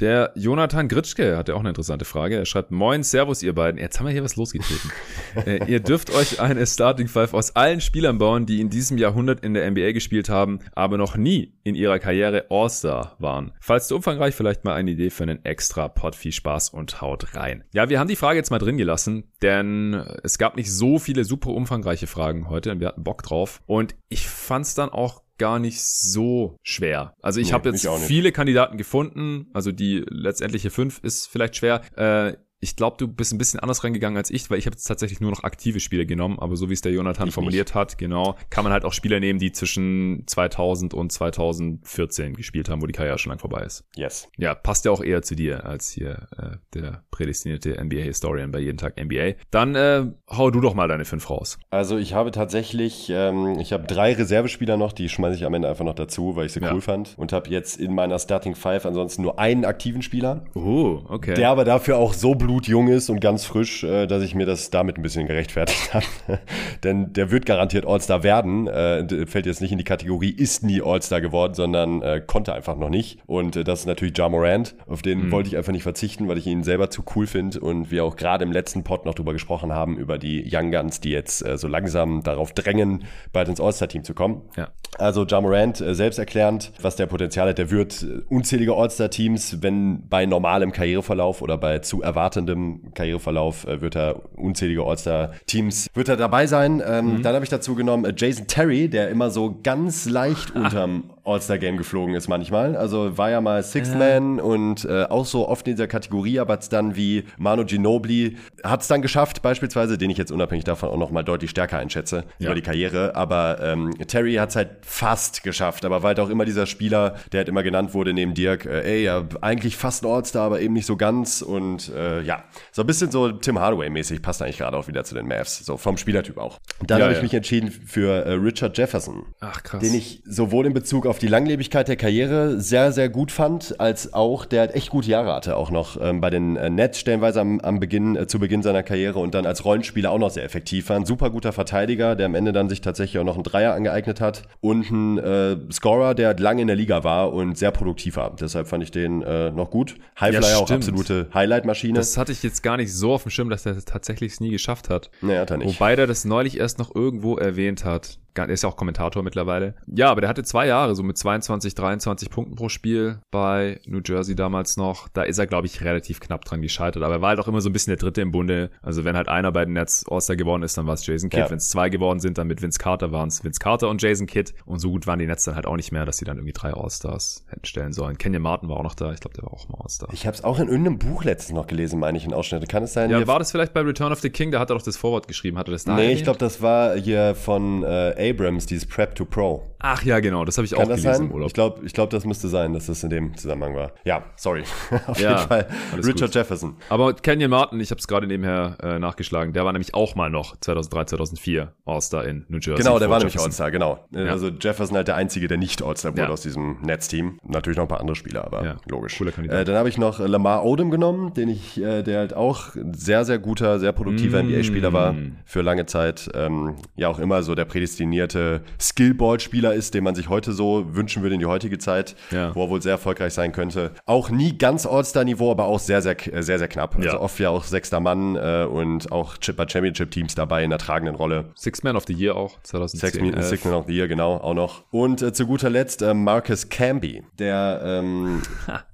Der Jonathan Gritschke hat ja auch eine interessante Frage. Er schreibt, moin, servus ihr beiden. Jetzt haben wir hier was losgetreten. äh, ihr dürft euch eine Starting Five aus allen Spielern bauen, die in diesem Jahrhundert in der NBA gespielt haben, aber noch nie in ihrer Karriere All-Star waren. Falls zu umfangreich, vielleicht mal eine Idee für einen extra Pod. Viel Spaß und haut rein. Ja, wir haben die Frage jetzt mal drin gelassen, denn es gab nicht so viele super umfangreiche Fragen heute und wir hatten Bock drauf. Und ich fand's dann auch gar nicht so schwer. Also ich nee, habe jetzt viele Kandidaten gefunden, also die letztendliche fünf ist vielleicht schwer. Äh, ich glaube, du bist ein bisschen anders reingegangen als ich, weil ich habe jetzt tatsächlich nur noch aktive Spieler genommen, aber so wie es der Jonathan ich formuliert nicht. hat, genau, kann man halt auch Spieler nehmen, die zwischen 2000 und 2014 gespielt haben, wo die Karriere schon lang vorbei ist. Yes. Ja, passt ja auch eher zu dir als hier äh, der prädestinierte NBA-Historian bei jeden Tag NBA. Dann äh, hau du doch mal deine fünf raus. Also ich habe tatsächlich, ähm, ich habe drei Reservespieler noch, die schmeiße ich am Ende einfach noch dazu, weil ich sie ja. cool fand und habe jetzt in meiner Starting Five ansonsten nur einen aktiven Spieler. Oh, okay. Der aber dafür auch so blutjung ist und ganz frisch, äh, dass ich mir das damit ein bisschen gerechtfertigt habe. Denn der wird garantiert All-Star werden. Äh, fällt jetzt nicht in die Kategorie, ist nie All-Star geworden, sondern äh, konnte einfach noch nicht. Und das ist natürlich Ja Morant. Auf den mhm. wollte ich einfach nicht verzichten, weil ich ihn selber zu cool finde und wir auch gerade im letzten Pod noch drüber gesprochen haben, über die Young Guns, die jetzt so langsam darauf drängen, bald ins All-Star-Team zu kommen. Ja. Also Ja Morant, äh, selbst erklärend, was der Potenzial hat. Der wird äh, unzählige All-Star-Teams, wenn bei normalem Karriereverlauf oder bei zu erwarteten fortlaufendem Karriereverlauf äh, wird er unzählige All-Star-Teams wird er dabei sein. Ähm, mhm. Dann habe ich dazu genommen äh, Jason Terry, der immer so ganz leicht unterm All-Star-Game geflogen ist manchmal. Also war ja mal Sixth Man und äh, auch so oft in dieser Kategorie, aber hat's dann wie Manu Ginobili hat es dann geschafft, beispielsweise, den ich jetzt unabhängig davon auch nochmal deutlich stärker einschätze ja. über die Karriere. Aber ähm, Terry hat es halt fast geschafft, aber war halt auch immer dieser Spieler, der halt immer genannt wurde neben Dirk, äh, ey, ja, eigentlich fast ein All-Star, aber eben nicht so ganz. Und äh, ja, so ein bisschen so Tim Hardaway-mäßig, passt eigentlich gerade auch wieder zu den Mavs, so vom Spielertyp auch. Dann ja, habe ich mich entschieden für äh, Richard Jefferson. Ach krass. Den ich sowohl in Bezug auf die Langlebigkeit der Karriere sehr, sehr gut fand, als auch der hat echt gute Jahre hatte, auch noch ähm, bei den äh, Nets stellenweise am, am Beginn, äh, zu Beginn seiner Karriere und dann als Rollenspieler auch noch sehr effektiv war. Ein super guter Verteidiger, der am Ende dann sich tatsächlich auch noch einen Dreier angeeignet hat und ein äh, Scorer, der lange in der Liga war und sehr produktiv war. Deshalb fand ich den äh, noch gut. Highflyer ja, auch absolute Highlight-Maschine. Das hatte ich jetzt gar nicht so auf dem Schirm, dass er das tatsächlich nie geschafft hat. Nee, hat er nicht. Wobei der das neulich erst noch irgendwo erwähnt hat er ist ja auch Kommentator mittlerweile. Ja, aber der hatte zwei Jahre, so mit 22, 23 Punkten pro Spiel bei New Jersey damals noch. Da ist er, glaube ich, relativ knapp dran gescheitert. Aber er war halt auch immer so ein bisschen der Dritte im Bunde. Also wenn halt einer bei den Nets All-Star geworden ist, dann war es Jason Kidd. Ja. Wenn es zwei geworden sind, dann mit Vince Carter waren es Vince Carter und Jason Kidd. Und so gut waren die Nets dann halt auch nicht mehr, dass sie dann irgendwie drei All-Stars hätten stellen sollen. Kenyon Martin war auch noch da. Ich glaube, der war auch mal All-Star. Ich habe es auch in irgendeinem Buch letztens noch gelesen, meine ich, in Ausschnitte. Kann es sein? Ja, war das vielleicht bei Return of the King? Da hat er doch das Vorwort geschrieben. Hat er das da Nee, erwähnt? ich glaube, das war hier von äh, Abrams, dieses Prep Prep to Pro. Ach ja, genau, das habe ich Kann auch gelesen sein? im Urlaub. Ich glaube, ich glaub, das müsste sein, dass das in dem Zusammenhang war. Ja, sorry. Auf ja, jeden Fall. Richard gut. Jefferson. Aber Kenyon Martin, ich habe es gerade nebenher äh, nachgeschlagen, der war nämlich auch mal noch 2003, 2004 All-Star in New Jersey. Genau, der war nämlich All-Star, genau. Ja. Also Jefferson halt der Einzige, der nicht All-Star wurde ja. aus diesem Netzteam. Natürlich noch ein paar andere Spieler, aber logisch. Cooler Kandidat. Äh, dann habe ich noch Lamar Odom genommen, den ich, äh, der halt auch sehr, sehr guter, sehr produktiver mm. NBA-Spieler war für lange Zeit. Ähm, ja, auch immer so der prädestinierte Skillball-Spieler ist, den man sich heute so wünschen würde in die heutige Zeit, ja. wo er wohl sehr erfolgreich sein könnte. Auch nie ganz All-Star-Niveau, aber auch sehr, sehr, sehr, sehr knapp. Also oft ja auch sechster Mann äh, und auch bei Championship-Teams dabei in der tragenden Rolle. Six Man of the Year auch, 2010. Six, Six Man of the Year, genau, auch noch. Und äh, zu guter Letzt äh, Marcus Camby, der ähm,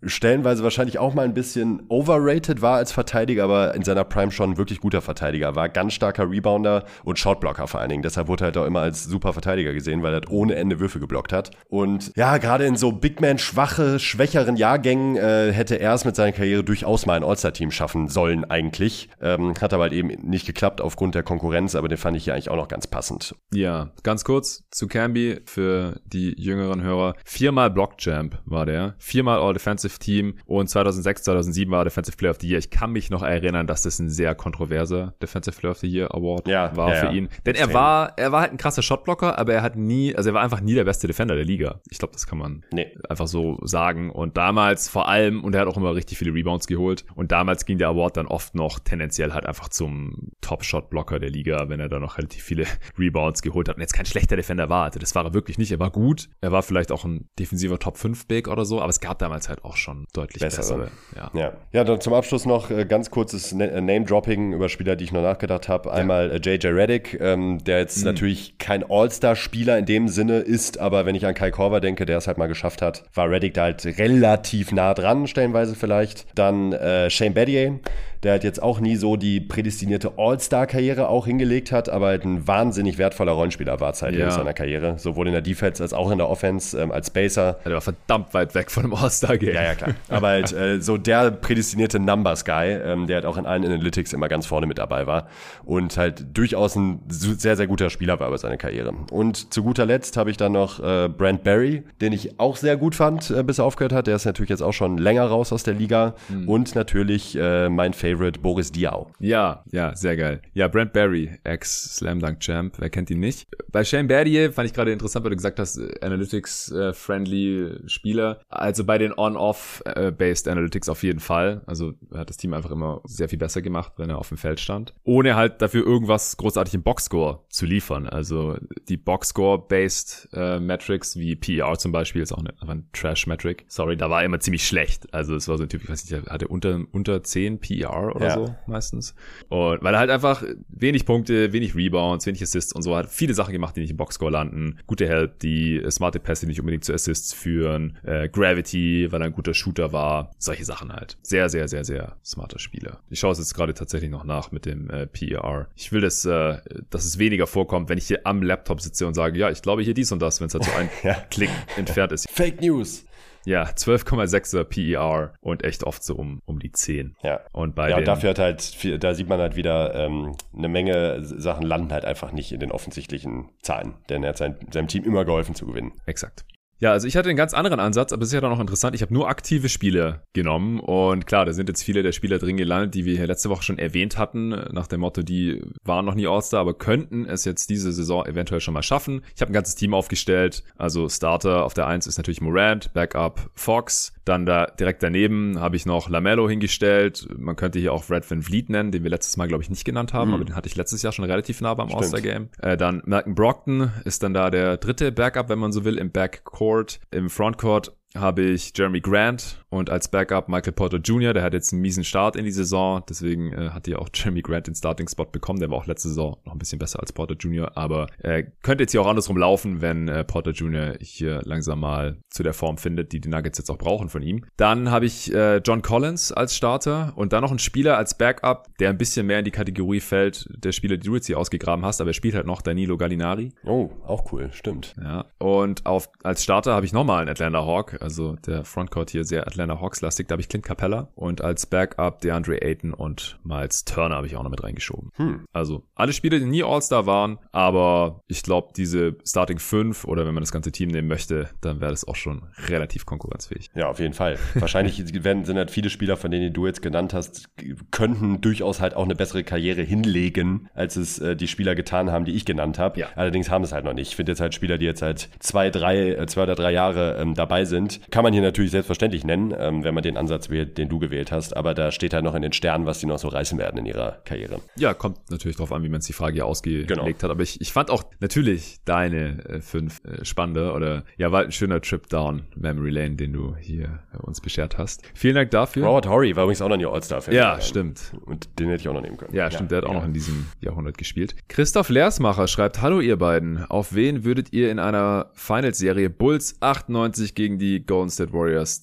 stellenweise wahrscheinlich auch mal ein bisschen overrated war als Verteidiger, aber in seiner Prime schon ein wirklich guter Verteidiger. War ganz starker Rebounder und Shotblocker vor allen Dingen. Deshalb wurde er halt auch immer als super Verteidiger gesehen, weil er hat ohne Ende Würfe geblockt hat. Und ja, gerade in so Big Man schwache, schwächeren Jahrgängen äh, hätte er es mit seiner Karriere durchaus mal ein All-Star-Team schaffen sollen eigentlich. Ähm, hat aber halt eben nicht geklappt aufgrund der Konkurrenz, aber den fand ich hier eigentlich auch noch ganz passend. Ja, ganz kurz zu Camby für die jüngeren Hörer. Viermal Block Champ war der, viermal All-Defensive Team und 2006, 2007 war Defensive Player of the Year. Ich kann mich noch erinnern, dass das ein sehr kontroverser Defensive Player of the Year Award ja, war ja, für ihn. Denn er war, er war halt ein krasser Shotblocker, aber er hat nie, also er war einfach nie der beste Defender der Liga. Ich glaube, das kann man nee. einfach so sagen. Und damals vor allem, und er hat auch immer richtig viele Rebounds geholt. Und damals ging der Award dann oft noch tendenziell halt einfach zum Top-Shot-Blocker der Liga, wenn er da noch relativ viele Rebounds geholt hat. Und jetzt kein schlechter Defender war. Also das war er wirklich nicht. Er war gut. Er war vielleicht auch ein defensiver Top-5-Big oder so, aber es gab damals halt auch schon deutlich bessere. bessere. Ja. ja. Ja, dann zum Abschluss noch äh, ganz kurzes äh, Name-Dropping über Spieler, die ich noch nachgedacht habe. Einmal ja. JJ Reddick, ähm, der jetzt mhm. natürlich kein All-Star-Spieler in dem Sinne ist, aber wenn ich an Kai Korver denke, der es halt mal geschafft hat, war Reddick da halt relativ nah dran, stellenweise vielleicht. Dann äh, Shane Battier, der halt jetzt auch nie so die prädestinierte All-Star-Karriere auch hingelegt hat, aber halt ein wahnsinnig wertvoller Rollenspieler war zeitlich ja. in seiner Karriere. Sowohl in der Defense als auch in der Offense ähm, als Spacer. Der war verdammt weit weg von dem All-Star-Game. Ja, ja, klar. Aber halt äh, so der prädestinierte Numbers-Guy, ähm, der halt auch in allen Analytics immer ganz vorne mit dabei war und halt durchaus ein sehr, sehr guter Spieler war über seine Karriere. Und zu guter Letzt habe ich dann noch äh, Brent Barry, den ich auch sehr gut fand, äh, bis er aufgehört hat. Der ist natürlich jetzt auch schon länger raus aus der Liga. Mhm. Und natürlich äh, mein Favorite Boris Diaw. Ja, ja, sehr geil. Ja, Brent Barry, Ex-Slam Dunk Champ, wer kennt ihn nicht? Bei Shane Battier fand ich gerade interessant, weil du gesagt hast, äh, Analytics-friendly äh, Spieler. Also bei den On-Off-Based Analytics auf jeden Fall. Also hat das Team einfach immer sehr viel besser gemacht, wenn er auf dem Feld stand. Ohne halt dafür irgendwas großartig im Boxscore zu liefern. Also die Boxscore-based äh, Metrics wie PER zum Beispiel ist auch eine, ein Trash-Metric. Sorry, da war er immer ziemlich schlecht. Also es war so ein Typ, ich weiß nicht, hatte unter, unter 10 PER oder ja. so meistens. Und weil er halt einfach wenig Punkte, wenig Rebounds, wenig Assists und so hat viele Sachen gemacht, die nicht im Boxscore landen. Gute Help, die smarte Pässe nicht unbedingt zu Assists führen. Äh, Gravity, weil er ein guter Shooter war. Solche Sachen halt. Sehr, sehr, sehr, sehr smarter Spieler. Ich schaue es jetzt gerade tatsächlich noch nach mit dem äh, PER. Ich will, dass, äh, dass es weniger vorkommt, wenn ich hier am Laptop sitze und sage, ja, ich glaube hier dies und das, wenn es halt so ein ja. Klick entfernt ist. Fake News. Ja, 12,6er PER und echt oft so um, um die 10. Ja. Und bei ja, und dafür hat halt, da sieht man halt wieder, ähm, eine Menge Sachen landen halt einfach nicht in den offensichtlichen Zahlen. Denn er hat sein, seinem Team immer geholfen zu gewinnen. Exakt. Ja, also ich hatte einen ganz anderen Ansatz, aber es ist ja dann noch interessant. Ich habe nur aktive Spiele genommen und klar, da sind jetzt viele der Spieler drin gelandet, die wir hier letzte Woche schon erwähnt hatten, nach dem Motto, die waren noch nie All-Star, aber könnten es jetzt diese Saison eventuell schon mal schaffen. Ich habe ein ganzes Team aufgestellt, also Starter auf der 1 ist natürlich Morant, Backup Fox, dann da direkt daneben habe ich noch Lamello hingestellt. Man könnte hier auch Red Van Vliet nennen, den wir letztes Mal glaube ich nicht genannt haben, mhm. aber den hatte ich letztes Jahr schon relativ nah beim All-Star-Game. Äh, dann Malcolm Brockton ist dann da der dritte Backup, wenn man so will, im Backcourt Court. Im Frontcourt habe ich Jeremy Grant und als Backup Michael Porter Jr., der hat jetzt einen miesen Start in die Saison, deswegen äh, hat ja auch Jeremy Grant den Starting-Spot bekommen, der war auch letzte Saison noch ein bisschen besser als Porter Jr., aber äh, könnte jetzt hier auch andersrum laufen, wenn äh, Porter Jr. hier langsam mal zu der Form findet, die die Nuggets jetzt auch brauchen von ihm. Dann habe ich äh, John Collins als Starter und dann noch ein Spieler als Backup, der ein bisschen mehr in die Kategorie fällt, der Spieler, die du jetzt hier ausgegraben hast, aber er spielt halt noch Danilo Gallinari. Oh, auch cool, stimmt. Ja, und auf, als Starter habe ich nochmal einen Atlanta Hawk, also der Frontcourt hier sehr Atlanta Hawks-lastig. Da habe ich Clint Capella und als Backup DeAndre Ayton und Miles Turner habe ich auch noch mit reingeschoben. Hm. Also alle Spiele, die nie All-Star waren, aber ich glaube, diese Starting 5 oder wenn man das ganze Team nehmen möchte, dann wäre das auch schon relativ konkurrenzfähig. Ja, auf jeden Fall. Wahrscheinlich werden, sind halt viele Spieler, von denen du jetzt genannt hast, könnten durchaus halt auch eine bessere Karriere hinlegen, als es äh, die Spieler getan haben, die ich genannt habe. Ja. Allerdings haben es halt noch nicht. Ich finde jetzt halt Spieler, die jetzt halt zwei, drei, äh, zwei oder drei Jahre ähm, dabei sind, kann man hier natürlich selbstverständlich nennen, ähm, wenn man den Ansatz wählt, den du gewählt hast. Aber da steht halt noch in den Sternen, was die noch so reißen werden in ihrer Karriere. Ja, kommt natürlich drauf an, wie man es die Frage hier ausgelegt genau. hat. Aber ich, ich fand auch natürlich deine äh, fünf äh, spannende oder ja, war ein schöner Trip down Memory Lane, den du hier äh, uns beschert hast. Vielen Dank dafür. Robert Horry war übrigens auch noch nie All-Star-Fan. Ja, stimmt. Und den hätte ich auch noch nehmen können. Ja, stimmt. Ja, der hat auch ja. noch in diesem Jahrhundert gespielt. Christoph Leersmacher schreibt, Hallo ihr beiden. Auf wen würdet ihr in einer Finals-Serie Bulls 98 gegen die Golden State Warriors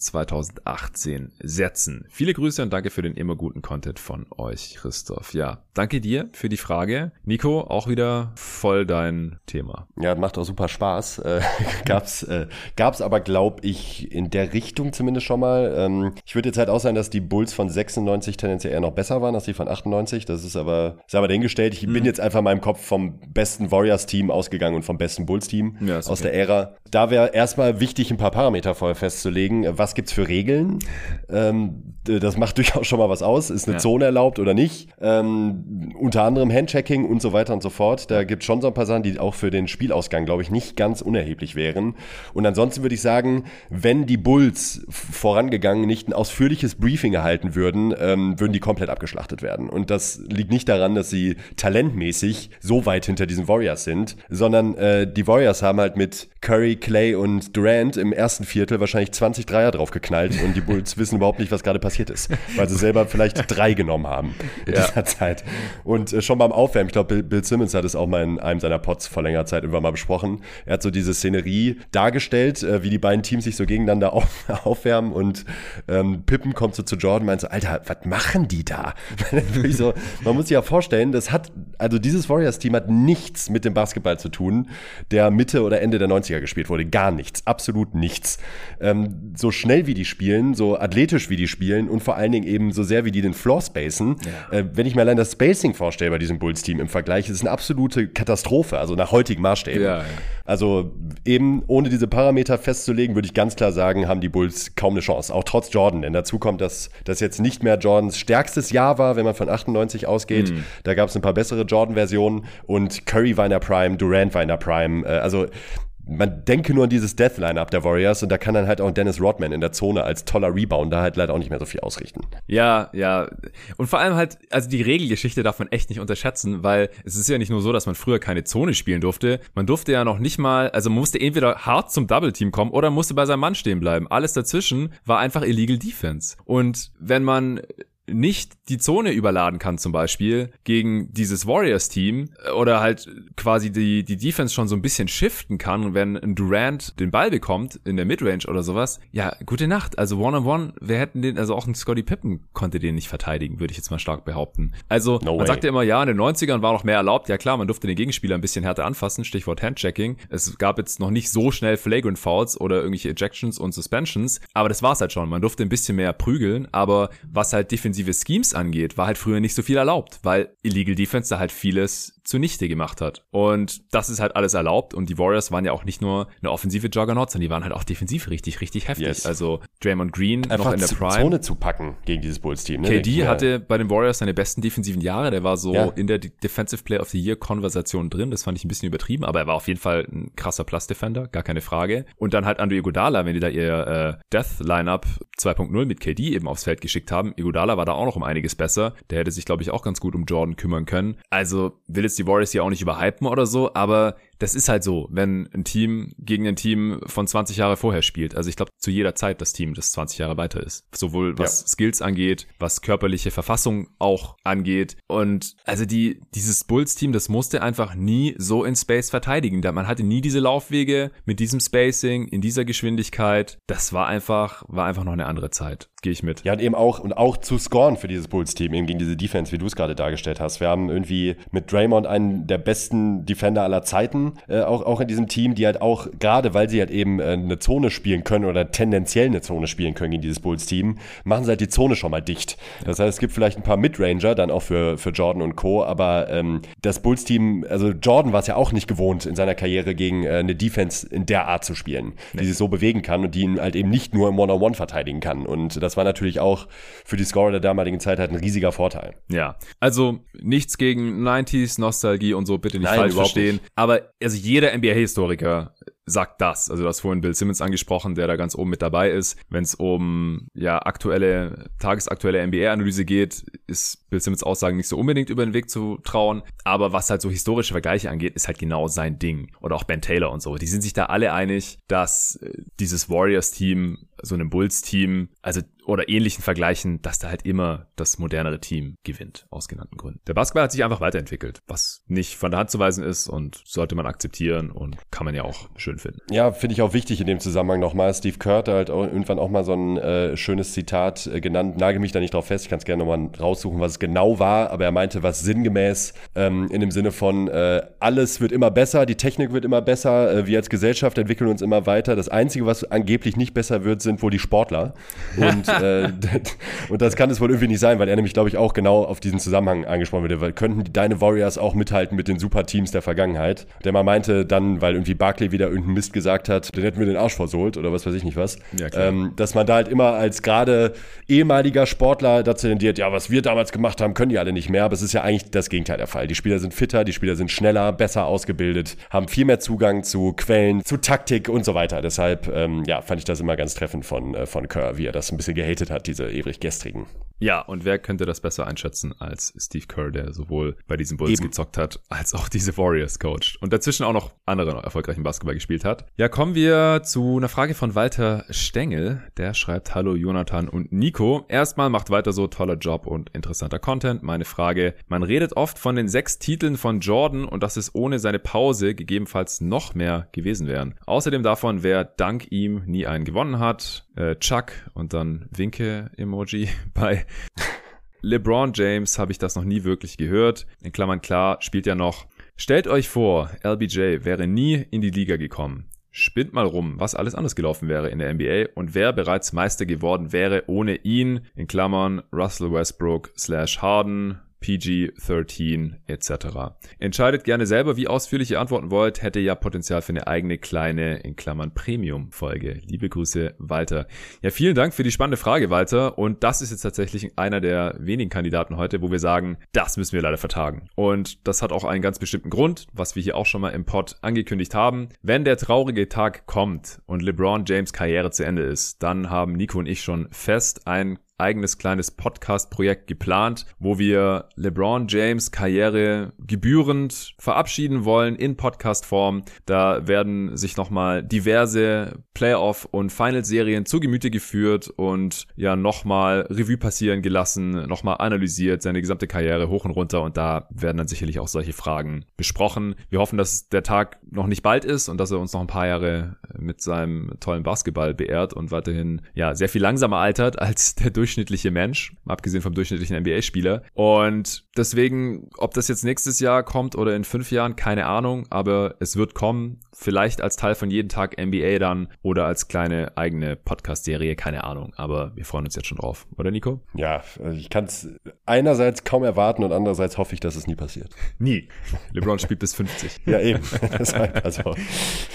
2008 2018 setzen. Viele Grüße und danke für den immer guten Content von euch, Christoph. Ja, danke dir für die Frage. Nico, auch wieder voll dein Thema. Ja, macht auch super Spaß. Äh, gab's, äh, gab's aber, glaube ich, in der Richtung zumindest schon mal. Ähm, ich würde jetzt halt auch sagen, dass die Bulls von 96 tendenziell eher noch besser waren als die von 98. Das ist aber, ist aber dahingestellt. Ich mhm. bin jetzt einfach in meinem Kopf vom besten Warriors-Team ausgegangen und vom besten Bulls-Team ja, aus okay. der Ära. Da wäre erstmal wichtig, ein paar Parameter vorher festzulegen. Was gibt's für Regeln? Ähm, das macht durchaus schon mal was aus. Ist eine ja. Zone erlaubt oder nicht? Ähm, unter anderem Handchecking und so weiter und so fort. Da gibt schon so ein paar Sachen, die auch für den Spielausgang, glaube ich, nicht ganz unerheblich wären. Und ansonsten würde ich sagen, wenn die Bulls vorangegangen nicht ein ausführliches Briefing erhalten würden, ähm, würden die komplett abgeschlachtet werden. Und das liegt nicht daran, dass sie talentmäßig so weit hinter diesen Warriors sind, sondern äh, die Warriors haben halt mit Curry, Clay und Durant im ersten Viertel wahrscheinlich 20 Dreier draufgeknallt und die Bulls wissen überhaupt nicht, was gerade passiert ist, weil sie selber vielleicht drei genommen haben in ja. dieser Zeit. Und äh, schon beim Aufwärmen, ich glaube, Bill, Bill, Simmons hat es auch mal in einem seiner Pods vor längerer Zeit irgendwann mal besprochen. Er hat so diese Szenerie dargestellt, äh, wie die beiden Teams sich so gegeneinander auf, aufwärmen und ähm, Pippen kommt so zu Jordan und meint so, Alter, was machen die da? so, man muss sich ja vorstellen, das hat, also dieses Warriors-Team hat nichts mit dem Basketball zu tun, der Mitte oder Ende der 90er gespielt wurde. Gar nichts, absolut nichts. Ähm, so schnell wie die spielen, so athletisch wie die spielen und vor allen Dingen eben so sehr wie die den Floor spacen. Ja. Äh, wenn ich mir allein das Spacing vorstelle bei diesem Bulls-Team im Vergleich, ist es eine absolute Katastrophe, also nach heutigen Maßstäben. Ja, ja. Also eben ohne diese Parameter festzulegen, würde ich ganz klar sagen, haben die Bulls kaum eine Chance. Auch trotz Jordan. Denn dazu kommt, dass das jetzt nicht mehr Jordans stärkstes Jahr war, wenn man von 98 ausgeht. Mhm. Da gab es ein paar bessere Jordan-Versionen und Curry war in der Prime, Durant war in der Prime. Äh, also man denke nur an dieses Death-Line-Up der Warriors und da kann dann halt auch Dennis Rodman in der Zone als toller Rebounder halt leider auch nicht mehr so viel ausrichten. Ja, ja. Und vor allem halt, also die Regelgeschichte darf man echt nicht unterschätzen, weil es ist ja nicht nur so, dass man früher keine Zone spielen durfte. Man durfte ja noch nicht mal, also man musste entweder hart zum Double-Team kommen oder musste bei seinem Mann stehen bleiben. Alles dazwischen war einfach Illegal Defense. Und wenn man nicht die Zone überladen kann zum Beispiel gegen dieses Warriors-Team äh, oder halt quasi die, die Defense schon so ein bisschen shiften kann, wenn ein Durant den Ball bekommt in der Midrange oder sowas, ja, gute Nacht. Also One-on-One, -on -one, wir hätten den, also auch ein Scotty Pippen konnte den nicht verteidigen, würde ich jetzt mal stark behaupten. Also no man sagte immer, ja, in den 90ern war noch mehr erlaubt. Ja klar, man durfte den Gegenspieler ein bisschen härter anfassen, Stichwort Handchecking. Es gab jetzt noch nicht so schnell Flagrant Fouls oder irgendwelche Ejections und Suspensions, aber das war's halt schon. Man durfte ein bisschen mehr prügeln, aber was halt defensive Schemes angeht, war halt früher nicht so viel erlaubt, weil Illegal Defense da halt vieles zunichte gemacht hat. Und das ist halt alles erlaubt und die Warriors waren ja auch nicht nur eine offensive Juggernaut, sondern die waren halt auch defensiv richtig, richtig heftig. Yes. Also Draymond Green Einfach noch in der Prime. Zone zu packen gegen dieses Bulls-Team. Ne? KD hatte bei den Warriors seine besten defensiven Jahre. Der war so ja. in der Defensive Player of the Year Konversation drin. Das fand ich ein bisschen übertrieben, aber er war auf jeden Fall ein krasser Plus-Defender, gar keine Frage. Und dann halt Andrew Iguodala, wenn die da ihr äh, Death-Lineup 2.0 mit KD eben aufs Feld geschickt haben. Iguodala war da auch noch um einiges besser. Der hätte sich, glaube ich, auch ganz gut um Jordan kümmern können. Also will jetzt die Warriors hier auch nicht überhypen oder so, aber das ist halt so, wenn ein Team gegen ein Team von 20 Jahre vorher spielt. Also ich glaube, zu jeder Zeit das Team, das 20 Jahre weiter ist. Sowohl was ja. Skills angeht, was körperliche Verfassung auch angeht. Und also die, dieses Bulls-Team, das musste einfach nie so in Space verteidigen. Man hatte nie diese Laufwege mit diesem Spacing, in dieser Geschwindigkeit. Das war einfach, war einfach noch eine andere Zeit. Gehe ich mit. Ja, und eben auch, und auch zu scoren für dieses Bulls-Team, eben gegen diese Defense, wie du es gerade dargestellt hast. Wir haben irgendwie mit Draymond einen der besten Defender aller Zeiten äh, auch, auch in diesem Team, die halt auch, gerade weil sie halt eben äh, eine Zone spielen können oder tendenziell eine Zone spielen können in dieses Bulls-Team, machen sie halt die Zone schon mal dicht. Das heißt, es gibt vielleicht ein paar Midranger dann auch für, für Jordan und Co., aber ähm, das Bulls-Team, also Jordan war es ja auch nicht gewohnt in seiner Karriere gegen äh, eine Defense in der Art zu spielen, nee. die sich so bewegen kann und die ihn halt eben nicht nur im One-on-One verteidigen kann. Und das war natürlich auch für die Scorer der damaligen Zeit halt ein riesiger Vorteil. Ja, also nichts gegen 90s Nostalgie und so, bitte nicht Nein, falsch verstehen. Nicht. Aber also jeder NBA-Historiker sagt das. Also du hast vorhin Bill Simmons angesprochen, der da ganz oben mit dabei ist. Wenn es um ja aktuelle, tagesaktuelle NBA-Analyse geht, ist Bill Simmons Aussagen nicht so unbedingt über den Weg zu trauen. Aber was halt so historische Vergleiche angeht, ist halt genau sein Ding. Oder auch Ben Taylor und so. Die sind sich da alle einig, dass äh, dieses Warriors-Team so einem Bulls-Team, also oder ähnlichen Vergleichen, dass da halt immer das modernere Team gewinnt, aus genannten Gründen. Der Basketball hat sich einfach weiterentwickelt, was nicht von der Hand zu weisen ist und sollte man akzeptieren und kann man ja auch schön finden. Ja, finde ich auch wichtig in dem Zusammenhang nochmal. Steve Kerr hat halt auch irgendwann auch mal so ein äh, schönes Zitat äh, genannt, nagel mich da nicht drauf fest, ich kann es gerne nochmal raussuchen, was es genau war, aber er meinte was sinngemäß ähm, in dem Sinne von, äh, alles wird immer besser, die Technik wird immer besser, äh, wir als Gesellschaft entwickeln uns immer weiter. Das Einzige, was angeblich nicht besser wird, sind wohl die Sportler. Und äh, und das kann es wohl irgendwie nicht sein, weil er nämlich, glaube ich, auch genau auf diesen Zusammenhang angesprochen wird. Weil könnten deine Warriors auch mithalten mit den Superteams der Vergangenheit? Der mal meinte dann, weil irgendwie Barkley wieder irgendeinen Mist gesagt hat, dann hätten wir den Arsch versohlt oder was weiß ich nicht was. Ja, ähm, dass man da halt immer als gerade ehemaliger Sportler dazu tendiert, ja, was wir damals gemacht haben, können die alle nicht mehr. Aber es ist ja eigentlich das Gegenteil der Fall. Die Spieler sind fitter, die Spieler sind schneller, besser ausgebildet, haben viel mehr Zugang zu Quellen, zu Taktik und so weiter. Deshalb, ähm, ja, fand ich das immer ganz treffend von, äh, von Kerr, wie er das ein bisschen gehatet hat diese ewig gestrigen. Ja, und wer könnte das besser einschätzen als Steve Kerr, der sowohl bei diesen Bulls Eben. gezockt hat, als auch diese Warriors coacht und dazwischen auch noch andere erfolgreichen Basketball gespielt hat. Ja, kommen wir zu einer Frage von Walter Stengel. Der schreibt, hallo Jonathan und Nico. Erstmal macht weiter so toller Job und interessanter Content. Meine Frage, man redet oft von den sechs Titeln von Jordan und dass es ohne seine Pause gegebenenfalls noch mehr gewesen wären. Außerdem davon, wer dank ihm nie einen gewonnen hat. Äh, Chuck und dann Winke-Emoji bei LeBron James habe ich das noch nie wirklich gehört. In Klammern klar, spielt ja noch. Stellt euch vor, LBJ wäre nie in die Liga gekommen. Spinnt mal rum, was alles anders gelaufen wäre in der NBA und wer bereits Meister geworden wäre ohne ihn. In Klammern Russell Westbrook slash Harden, PG-13 etc. Entscheidet gerne selber, wie ausführlich ihr antworten wollt, hätte ja Potenzial für eine eigene kleine, in Klammern Premium-Folge. Liebe Grüße, Walter. Ja, vielen Dank für die spannende Frage, Walter. Und das ist jetzt tatsächlich einer der wenigen Kandidaten heute, wo wir sagen, das müssen wir leider vertagen. Und das hat auch einen ganz bestimmten Grund, was wir hier auch schon mal im Pod angekündigt haben. Wenn der traurige Tag kommt und LeBron James Karriere zu Ende ist, dann haben Nico und ich schon fest ein eigenes kleines Podcast-Projekt geplant, wo wir LeBron James Karriere gebührend verabschieden wollen in Podcast-Form. Da werden sich nochmal diverse Playoff- und Final-Serien zu Gemüte geführt und ja nochmal Revue passieren gelassen, nochmal analysiert, seine gesamte Karriere hoch und runter und da werden dann sicherlich auch solche Fragen besprochen. Wir hoffen, dass der Tag noch nicht bald ist und dass er uns noch ein paar Jahre mit seinem tollen Basketball beehrt und weiterhin ja sehr viel langsamer altert als der Durchschnitt durchschnittliche Mensch, abgesehen vom durchschnittlichen NBA-Spieler. Und deswegen, ob das jetzt nächstes Jahr kommt oder in fünf Jahren, keine Ahnung, aber es wird kommen. Vielleicht als Teil von jeden Tag NBA dann oder als kleine eigene Podcast-Serie, keine Ahnung. Aber wir freuen uns jetzt schon drauf, oder Nico? Ja, also ich kann es einerseits kaum erwarten und andererseits hoffe ich, dass es nie passiert. Nie. LeBron spielt bis 50. Ja, eben. Also.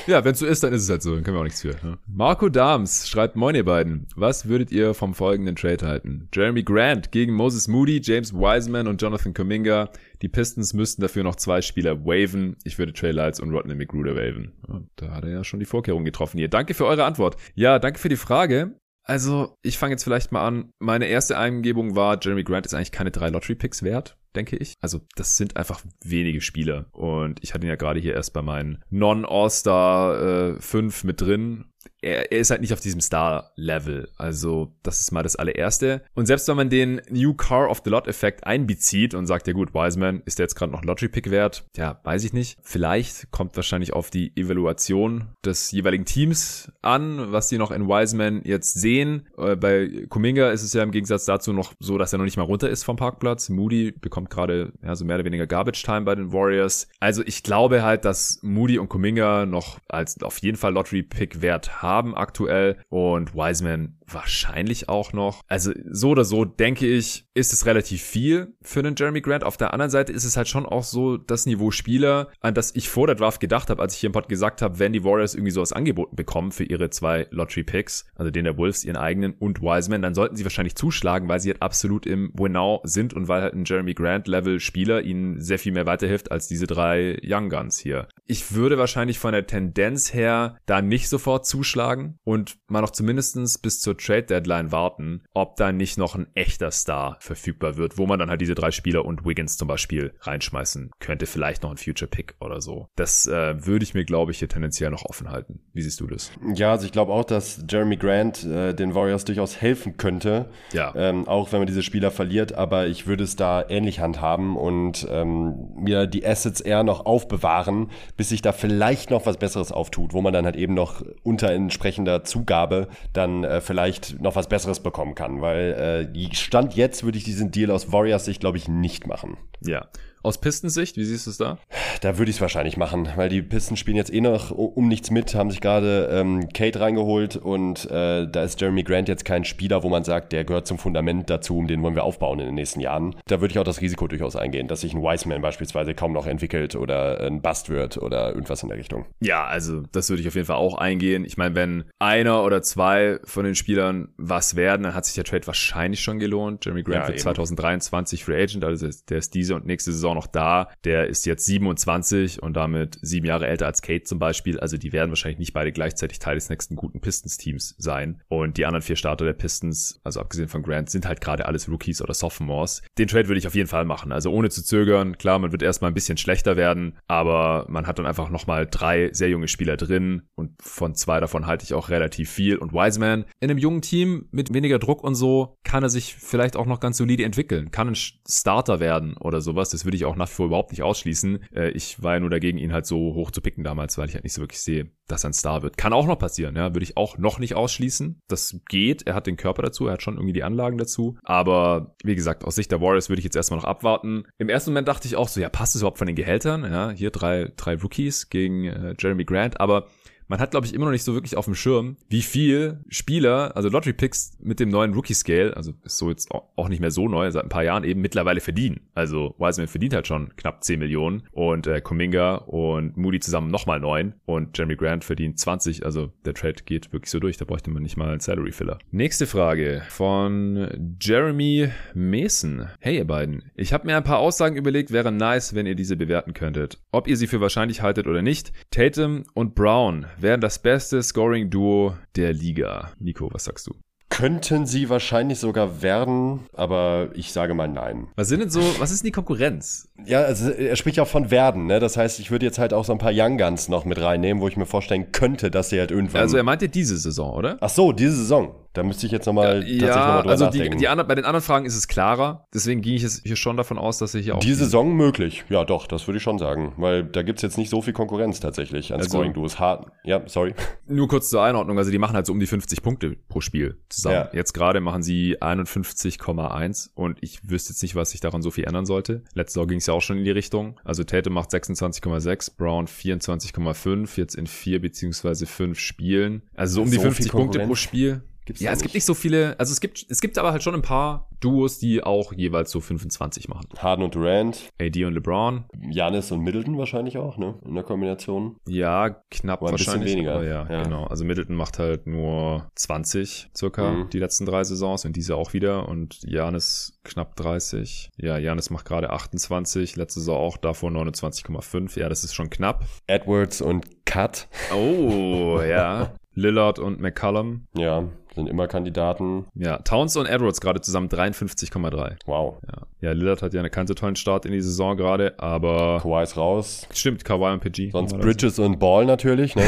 Ja, wenn es so ist, dann ist es halt so. Dann können wir auch nichts für. Ne? Marco Dahms schreibt, moin ihr beiden. Was würdet ihr vom folgenden Trade halten? Jeremy Grant gegen Moses Moody, James Wiseman und Jonathan Kuminga. Die Pistons müssten dafür noch zwei Spieler waven. Ich würde Trey Lights und Rodney McGruder waven. da hat er ja schon die Vorkehrungen getroffen hier. Danke für eure Antwort. Ja, danke für die Frage. Also, ich fange jetzt vielleicht mal an. Meine erste Eingebung war, Jeremy Grant ist eigentlich keine drei Lottery-Picks wert, denke ich. Also, das sind einfach wenige Spieler. Und ich hatte ihn ja gerade hier erst bei meinen Non-All-Star äh, 5 mit drin er, er ist halt nicht auf diesem Star-Level. Also, das ist mal das allererste. Und selbst wenn man den New Car of the Lot-Effekt einbezieht und sagt, ja gut, Wiseman, ist der jetzt gerade noch Lottery-Pick wert? Ja, weiß ich nicht. Vielleicht kommt wahrscheinlich auf die Evaluation des jeweiligen Teams an, was die noch in Wiseman jetzt sehen. Äh, bei Kuminga ist es ja im Gegensatz dazu noch so, dass er noch nicht mal runter ist vom Parkplatz. Moody bekommt gerade ja, so mehr oder weniger Garbage Time bei den Warriors. Also ich glaube halt, dass Moody und Kuminga noch als auf jeden Fall Lottery-Pick wert haben aktuell. Und Wiseman wahrscheinlich auch noch. Also so oder so denke ich, ist es relativ viel für einen Jeremy Grant. Auf der anderen Seite ist es halt schon auch so das Niveau Spieler, an das ich vor der Draft gedacht habe, als ich hier im Pod gesagt habe, wenn die Warriors irgendwie sowas angeboten bekommen für ihre zwei Lottery Picks, also den der Wolves, ihren eigenen und Wiseman, dann sollten sie wahrscheinlich zuschlagen, weil sie halt absolut im Winnow sind und weil halt ein Jeremy Grant Level Spieler ihnen sehr viel mehr weiterhilft als diese drei Young Guns hier. Ich würde wahrscheinlich von der Tendenz her da nicht sofort zuschlagen und mal noch zumindestens bis zur zur Trade Deadline warten, ob da nicht noch ein echter Star verfügbar wird, wo man dann halt diese drei Spieler und Wiggins zum Beispiel reinschmeißen könnte. Vielleicht noch ein Future Pick oder so. Das äh, würde ich mir, glaube ich, hier tendenziell noch offen halten. Wie siehst du das? Ja, also ich glaube auch, dass Jeremy Grant äh, den Warriors durchaus helfen könnte. Ja. Ähm, auch wenn man diese Spieler verliert, aber ich würde es da ähnlich handhaben und ähm, mir die Assets eher noch aufbewahren, bis sich da vielleicht noch was Besseres auftut, wo man dann halt eben noch unter entsprechender Zugabe dann äh, vielleicht noch was Besseres bekommen kann. Weil äh, Stand jetzt würde ich diesen Deal aus Warriors Sicht, glaube ich, nicht machen. Ja. Aus Pistensicht, wie siehst du es da? Da würde ich es wahrscheinlich machen, weil die Pisten spielen jetzt eh noch um nichts mit, haben sich gerade ähm, Kate reingeholt und äh, da ist Jeremy Grant jetzt kein Spieler, wo man sagt, der gehört zum Fundament dazu, um den wollen wir aufbauen in den nächsten Jahren. Da würde ich auch das Risiko durchaus eingehen, dass sich ein Wiseman beispielsweise kaum noch entwickelt oder ein Bust wird oder irgendwas in der Richtung. Ja, also das würde ich auf jeden Fall auch eingehen. Ich meine, wenn einer oder zwei von den Spielern was werden, dann hat sich der Trade wahrscheinlich schon gelohnt. Jeremy Grant ja, wird 2023 Free Agent, also der ist diese und nächste Saison noch da. Der ist jetzt 27 und damit sieben Jahre älter als Kate zum Beispiel. Also die werden wahrscheinlich nicht beide gleichzeitig Teil des nächsten guten Pistons-Teams sein. Und die anderen vier Starter der Pistons, also abgesehen von Grant, sind halt gerade alles Rookies oder Sophomores. Den Trade würde ich auf jeden Fall machen. Also ohne zu zögern. Klar, man wird erstmal ein bisschen schlechter werden, aber man hat dann einfach nochmal drei sehr junge Spieler drin und von zwei davon halte ich auch relativ viel. Und Wiseman in einem jungen Team mit weniger Druck und so kann er sich vielleicht auch noch ganz solide entwickeln, kann ein Starter werden oder sowas. Das würde ich auch nach wie vor überhaupt nicht ausschließen. Äh, ich war ja nur dagegen, ihn halt so hoch zu picken damals, weil ich halt nicht so wirklich sehe, dass er ein Star wird. Kann auch noch passieren, ja, würde ich auch noch nicht ausschließen. Das geht, er hat den Körper dazu, er hat schon irgendwie die Anlagen dazu. Aber wie gesagt, aus Sicht der Warriors würde ich jetzt erstmal noch abwarten. Im ersten Moment dachte ich auch so, ja, passt es überhaupt von den Gehältern? Ja, hier drei, drei Rookies gegen äh, Jeremy Grant, aber man hat, glaube ich, immer noch nicht so wirklich auf dem Schirm, wie viel Spieler, also Lottery Picks mit dem neuen Rookie Scale, also ist so jetzt auch nicht mehr so neu, seit ein paar Jahren eben mittlerweile verdienen. Also Wiseman verdient halt schon knapp 10 Millionen und äh, Kuminga und Moody zusammen nochmal 9 und Jeremy Grant verdient 20. Also der Trade geht wirklich so durch, da bräuchte man nicht mal einen Salary Filler. Nächste Frage von Jeremy Mason. Hey ihr beiden, ich habe mir ein paar Aussagen überlegt, wäre nice, wenn ihr diese bewerten könntet. Ob ihr sie für wahrscheinlich haltet oder nicht. Tatum und Brown wären das beste Scoring-Duo der Liga. Nico, was sagst du? Könnten sie wahrscheinlich sogar werden, aber ich sage mal nein. Was sind denn so, was ist denn die Konkurrenz? Ja, also er spricht ja auch von werden, ne? Das heißt, ich würde jetzt halt auch so ein paar Young Guns noch mit reinnehmen, wo ich mir vorstellen könnte, dass sie halt irgendwann. Also er meinte diese Saison, oder? Ach so, diese Saison. Da müsste ich jetzt nochmal ja, tatsächlich nochmal drüber also nachdenken. Die, die anderen, bei den anderen Fragen ist es klarer. Deswegen ging ich jetzt hier schon davon aus, dass ich hier auch. Die Saison möglich. Ja, doch, das würde ich schon sagen. Weil da gibt's jetzt nicht so viel Konkurrenz tatsächlich an also, Scoring-Duos. Ja, sorry. Nur kurz zur Einordnung. Also die machen halt so um die 50 Punkte pro Spiel zusammen. Ja. Jetzt gerade machen sie 51,1 und ich wüsste jetzt nicht, was sich daran so viel ändern sollte. Letzte Saison ging es ja auch schon in die Richtung. Also Tate macht 26,6, Brown 24,5, jetzt in vier beziehungsweise fünf Spielen. Also so um so die 50 Punkte pro Spiel. Gibt's ja, es gibt nicht so viele, also es gibt, es gibt aber halt schon ein paar Duos, die auch jeweils so 25 machen. Harden und Durant. AD und LeBron. Janis und Middleton wahrscheinlich auch, ne? In der Kombination. Ja, knapp aber ein wahrscheinlich. Bisschen weniger. Ja, ja, genau. Also Middleton macht halt nur 20 circa mhm. die letzten drei Saisons und diese auch wieder und Janis knapp 30. Ja, Janis macht gerade 28, letzte Saison auch davor 29,5. Ja, das ist schon knapp. Edwards und Cut. Oh, ja. Lillard und McCullum. Ja sind immer Kandidaten. Ja, Towns und Edwards gerade zusammen 53,3. Wow. Ja. ja, Lillard hat ja eine keinen so tollen Start in die Saison gerade, aber. Kawhi ist raus. Stimmt, Kawhi und PG. Sonst Bridges und Ball natürlich, ne?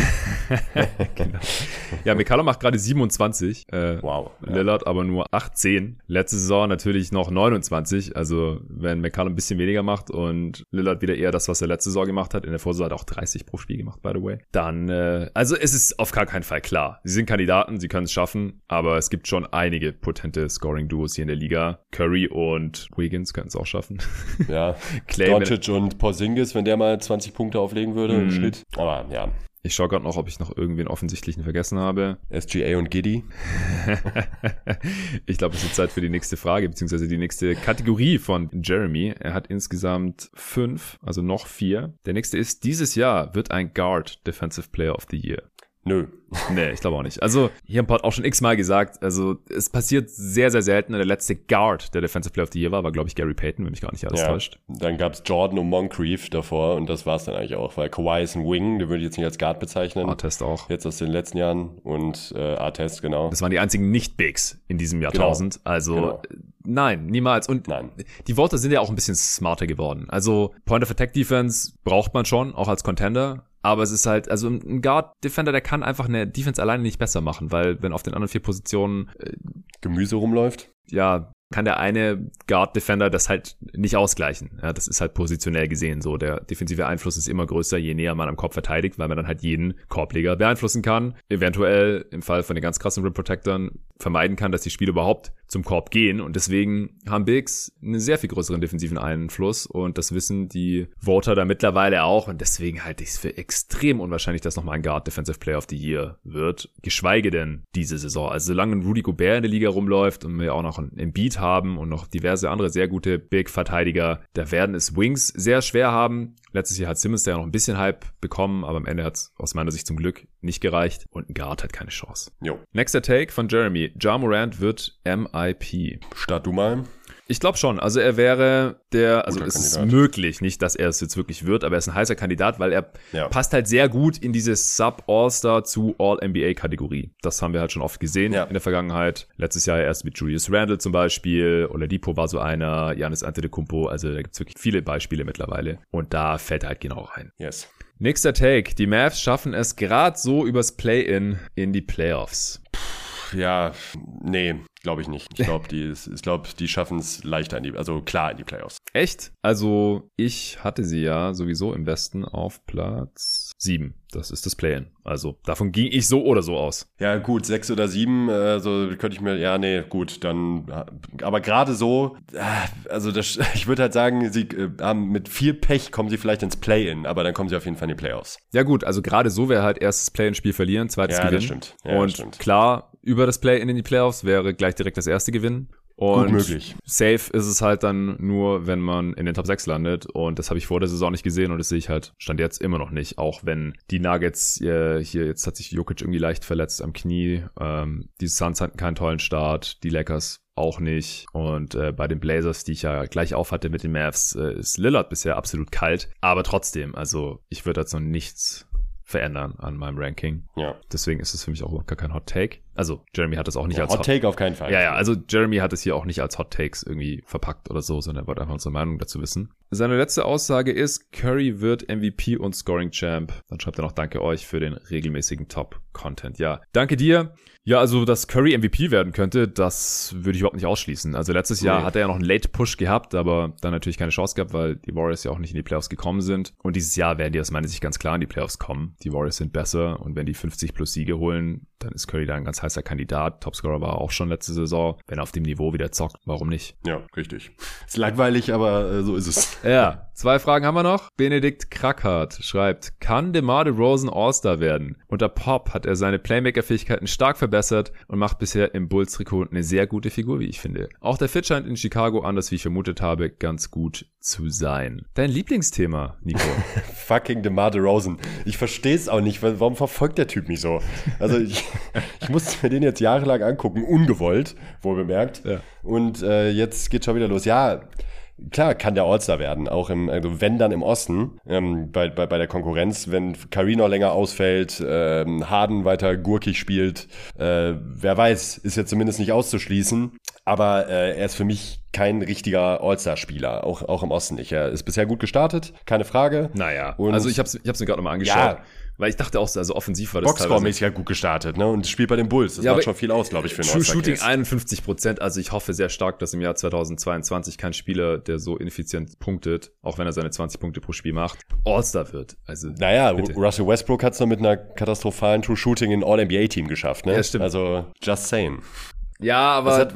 genau. Ja, McCallum macht gerade 27. Äh, wow. Lillard aber nur 18. Letzte Saison natürlich noch 29. Also, wenn McCallum ein bisschen weniger macht und Lillard wieder eher das, was er letzte Saison gemacht hat, in der Vorsaison hat er auch 30 pro Spiel gemacht, by the way, dann, äh, also es ist auf gar keinen Fall klar. Sie sind Kandidaten, sie können es schaffen aber es gibt schon einige potente Scoring-Duos hier in der Liga. Curry und Wiggins können es auch schaffen. Ja, Doncic und Porzingis, wenn der mal 20 Punkte auflegen würde mm. im mhm. Schnitt. Aber ja, ich schaue gerade noch, ob ich noch irgendwen offensichtlichen vergessen habe. SGA und Giddy. ich glaube, es ist Zeit für die nächste Frage, beziehungsweise die nächste Kategorie von Jeremy. Er hat insgesamt fünf, also noch vier. Der nächste ist, dieses Jahr wird ein Guard Defensive Player of the Year. Nö. Nee, ich glaube auch nicht. Also, hier im Pod auch schon x-mal gesagt, also es passiert sehr, sehr selten. Der letzte Guard, der Defensive Player of the Year war, war, glaube ich, Gary Payton, wenn mich gar nicht alles ja. täuscht. Dann gab's Jordan und Moncrief davor und das war's dann eigentlich auch, weil Kawhi ist ein Wing, den würde ich jetzt nicht als Guard bezeichnen. Artest auch. Jetzt aus den letzten Jahren und äh, Artest, genau. Das waren die einzigen Nicht-Bigs in diesem Jahrtausend. Genau. Also, genau. nein, niemals. Und nein. die Worte sind ja auch ein bisschen smarter geworden. Also, Point of Attack Defense braucht man schon, auch als Contender. Aber es ist halt, also ein Guard-Defender, der kann einfach eine Defense alleine nicht besser machen, weil wenn auf den anderen vier Positionen äh, Gemüse rumläuft. Ja, kann der eine Guard Defender das halt nicht ausgleichen. Ja, das ist halt positionell gesehen so. Der defensive Einfluss ist immer größer, je näher man am Korb verteidigt, weil man dann halt jeden Korbleger beeinflussen kann. Eventuell im Fall von den ganz krassen Rim Protectern vermeiden kann, dass die Spiele überhaupt zum Korb gehen. Und deswegen haben Bigs einen sehr viel größeren defensiven Einfluss. Und das wissen die Voter da mittlerweile auch. Und deswegen halte ich es für extrem unwahrscheinlich, dass nochmal ein Guard Defensive Player of the Year wird. Geschweige denn diese Saison. Also solange ein Rudy Gobert in der Liga rumläuft und wir auch noch einen Beat haben und noch diverse andere sehr gute Big-Verteidiger. Da werden es Wings sehr schwer haben. Letztes Jahr hat Simmons da ja noch ein bisschen Hype bekommen, aber am Ende hat es aus meiner Sicht zum Glück nicht gereicht und ein Guard hat keine Chance. Jo. Nächster Take von Jeremy. Ja Morant wird MIP. Start du mal. Ich glaube schon. Also er wäre der, also Guter es Kandidat. ist möglich, nicht, dass er es jetzt wirklich wird, aber er ist ein heißer Kandidat, weil er ja. passt halt sehr gut in diese Sub-All-Star zu All-NBA-Kategorie. Das haben wir halt schon oft gesehen ja. in der Vergangenheit. Letztes Jahr erst mit Julius Randle zum Beispiel, Oladipo war so einer, Janis Antetokounmpo, also da gibt's wirklich viele Beispiele mittlerweile. Und da fällt er halt genau rein. Yes. Nächster Take. Die Mavs schaffen es gerade so übers Play-In in die Playoffs. Ja, nee, Glaube ich nicht. Ich glaube, die, ich glaub, die schaffen es leichter in die, also klar in die Playoffs. Echt? Also ich hatte sie ja sowieso im Westen auf Platz 7. Das ist das Play-In. Also davon ging ich so oder so aus. Ja gut, sechs oder sieben, also könnte ich mir, ja nee, gut, dann, aber gerade so, äh, also das, ich würde halt sagen, sie äh, haben mit viel Pech kommen sie vielleicht ins Play-In, aber dann kommen sie auf jeden Fall in die Playoffs. Ja gut, also gerade so wäre halt erstes Play-In-Spiel verlieren, zweites ja, gewinnen. Das stimmt. Ja, und das stimmt. klar, über das Play-In in die Playoffs wäre gleich direkt das erste gewinnen. Und Gut möglich. safe ist es halt dann nur, wenn man in den Top 6 landet. Und das habe ich vor der Saison nicht gesehen und das sehe ich halt Stand jetzt immer noch nicht. Auch wenn die Nuggets äh, hier, jetzt hat sich Jokic irgendwie leicht verletzt am Knie. Ähm, die Suns hatten keinen tollen Start. Die Lakers auch nicht. Und äh, bei den Blazers, die ich ja gleich auf hatte mit den Mavs, äh, ist Lillard bisher absolut kalt. Aber trotzdem, also ich würde jetzt noch nichts verändern an meinem Ranking. Ja. Deswegen ist es für mich auch überhaupt gar kein Hot Take. Also Jeremy hat das auch nicht ja, als Hot, Hot Take auf keinen Fall. Ja, ja, also Jeremy hat es hier auch nicht als Hot Takes irgendwie verpackt oder so, sondern er wollte einfach unsere Meinung dazu wissen. Seine letzte Aussage ist, Curry wird MVP und Scoring Champ. Dann schreibt er noch Danke euch für den regelmäßigen Top-Content. Ja, danke dir. Ja, also, dass Curry MVP werden könnte, das würde ich überhaupt nicht ausschließen. Also letztes Jahr hat er ja noch einen Late-Push gehabt, aber dann natürlich keine Chance gehabt, weil die Warriors ja auch nicht in die Playoffs gekommen sind. Und dieses Jahr werden die aus meiner Sicht ganz klar in die Playoffs kommen. Die Warriors sind besser und wenn die 50 plus Siege holen, dann ist Curry da ein ganz heißer Kandidat. Topscorer war auch schon letzte Saison. Wenn er auf dem Niveau wieder zockt, warum nicht? Ja, richtig. Ist langweilig, aber äh, so ist es. Ja, zwei Fragen haben wir noch. Benedikt Krackhardt schreibt, kann DeMar DeRozan All-Star werden? Unter Pop hat er seine Playmaker-Fähigkeiten stark verbessert und macht bisher im Bulls-Trikot eine sehr gute Figur, wie ich finde. Auch der Fit scheint in Chicago, anders wie ich vermutet habe, ganz gut zu sein. Dein Lieblingsthema, Nico? Fucking DeMar DeRozan. Ich verstehe es auch nicht. Warum verfolgt der Typ mich so? Also ich, ich musste mir den jetzt jahrelang angucken, ungewollt, wohl bemerkt. Ja. Und äh, jetzt geht schon wieder los. Ja, klar kann der All-Star werden, auch im, also wenn dann im Osten, ähm, bei, bei, bei der Konkurrenz, wenn Carino länger ausfällt, ähm, Harden weiter gurkig spielt, äh, wer weiß, ist ja zumindest nicht auszuschließen, aber äh, er ist für mich kein richtiger All-Star-Spieler, auch, auch im Osten nicht. Er ist bisher gut gestartet, keine Frage. Naja, Und also ich habe es ich hab's mir gerade nochmal angeschaut. Ja, weil ich dachte auch, also offensiv war das Boxscore-mäßig ja gut gestartet, ne? Und spielt bei den Bulls. Das ja, macht schon viel aus, glaube ich, für einen True Shooting 51 Prozent. Also ich hoffe sehr stark, dass im Jahr 2022 kein Spieler, der so ineffizient punktet, auch wenn er seine 20 Punkte pro Spiel macht, All-Star wird. Also, naja, bitte. Russell Westbrook hat es noch mit einer katastrophalen True Shooting in All-NBA-Team geschafft, ne? Ja, stimmt. Also, just saying. Ja, aber hat,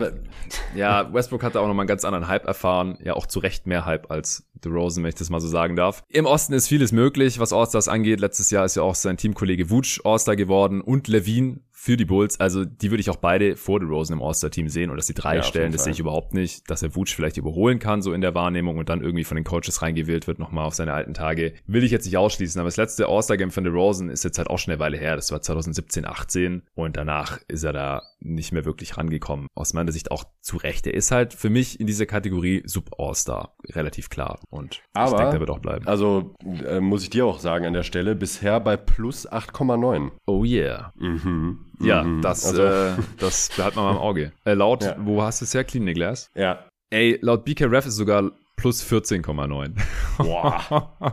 ja, Westbrook hat da auch nochmal einen ganz anderen Hype erfahren. Ja, auch zu Recht mehr Hype als DeRozan, wenn ich das mal so sagen darf. Im Osten ist vieles möglich, was Allstars angeht. Letztes Jahr ist ja auch sein Teamkollege Wutsch Allstar geworden und Levine für die Bulls. Also die würde ich auch beide vor Rosen im All-Star-Team sehen und dass die drei ja, stellen, das sehe ich überhaupt nicht. Dass er Wutsch vielleicht überholen kann, so in der Wahrnehmung und dann irgendwie von den Coaches reingewählt wird, nochmal auf seine alten Tage, will ich jetzt nicht ausschließen. Aber das letzte All-Star-Game von Rosen ist jetzt halt auch schon eine Weile her. Das war 2017, 18 und danach ist er da nicht mehr wirklich rangekommen. Aus meiner Sicht auch zu Recht. Er ist halt für mich in dieser Kategorie Sub-All-Star. Relativ klar. Und Aber, ich denke, der wird auch bleiben. Also äh, muss ich dir auch sagen an der Stelle, bisher bei plus 8,9. Oh yeah. Mhm. Ja, mhm. das, also. äh, das behalten wir mal im Auge. Äh, laut, ja. wo hast du es her? Clean Glass? Ja. Ey, laut BKRF ist sogar plus 14,9. Wow.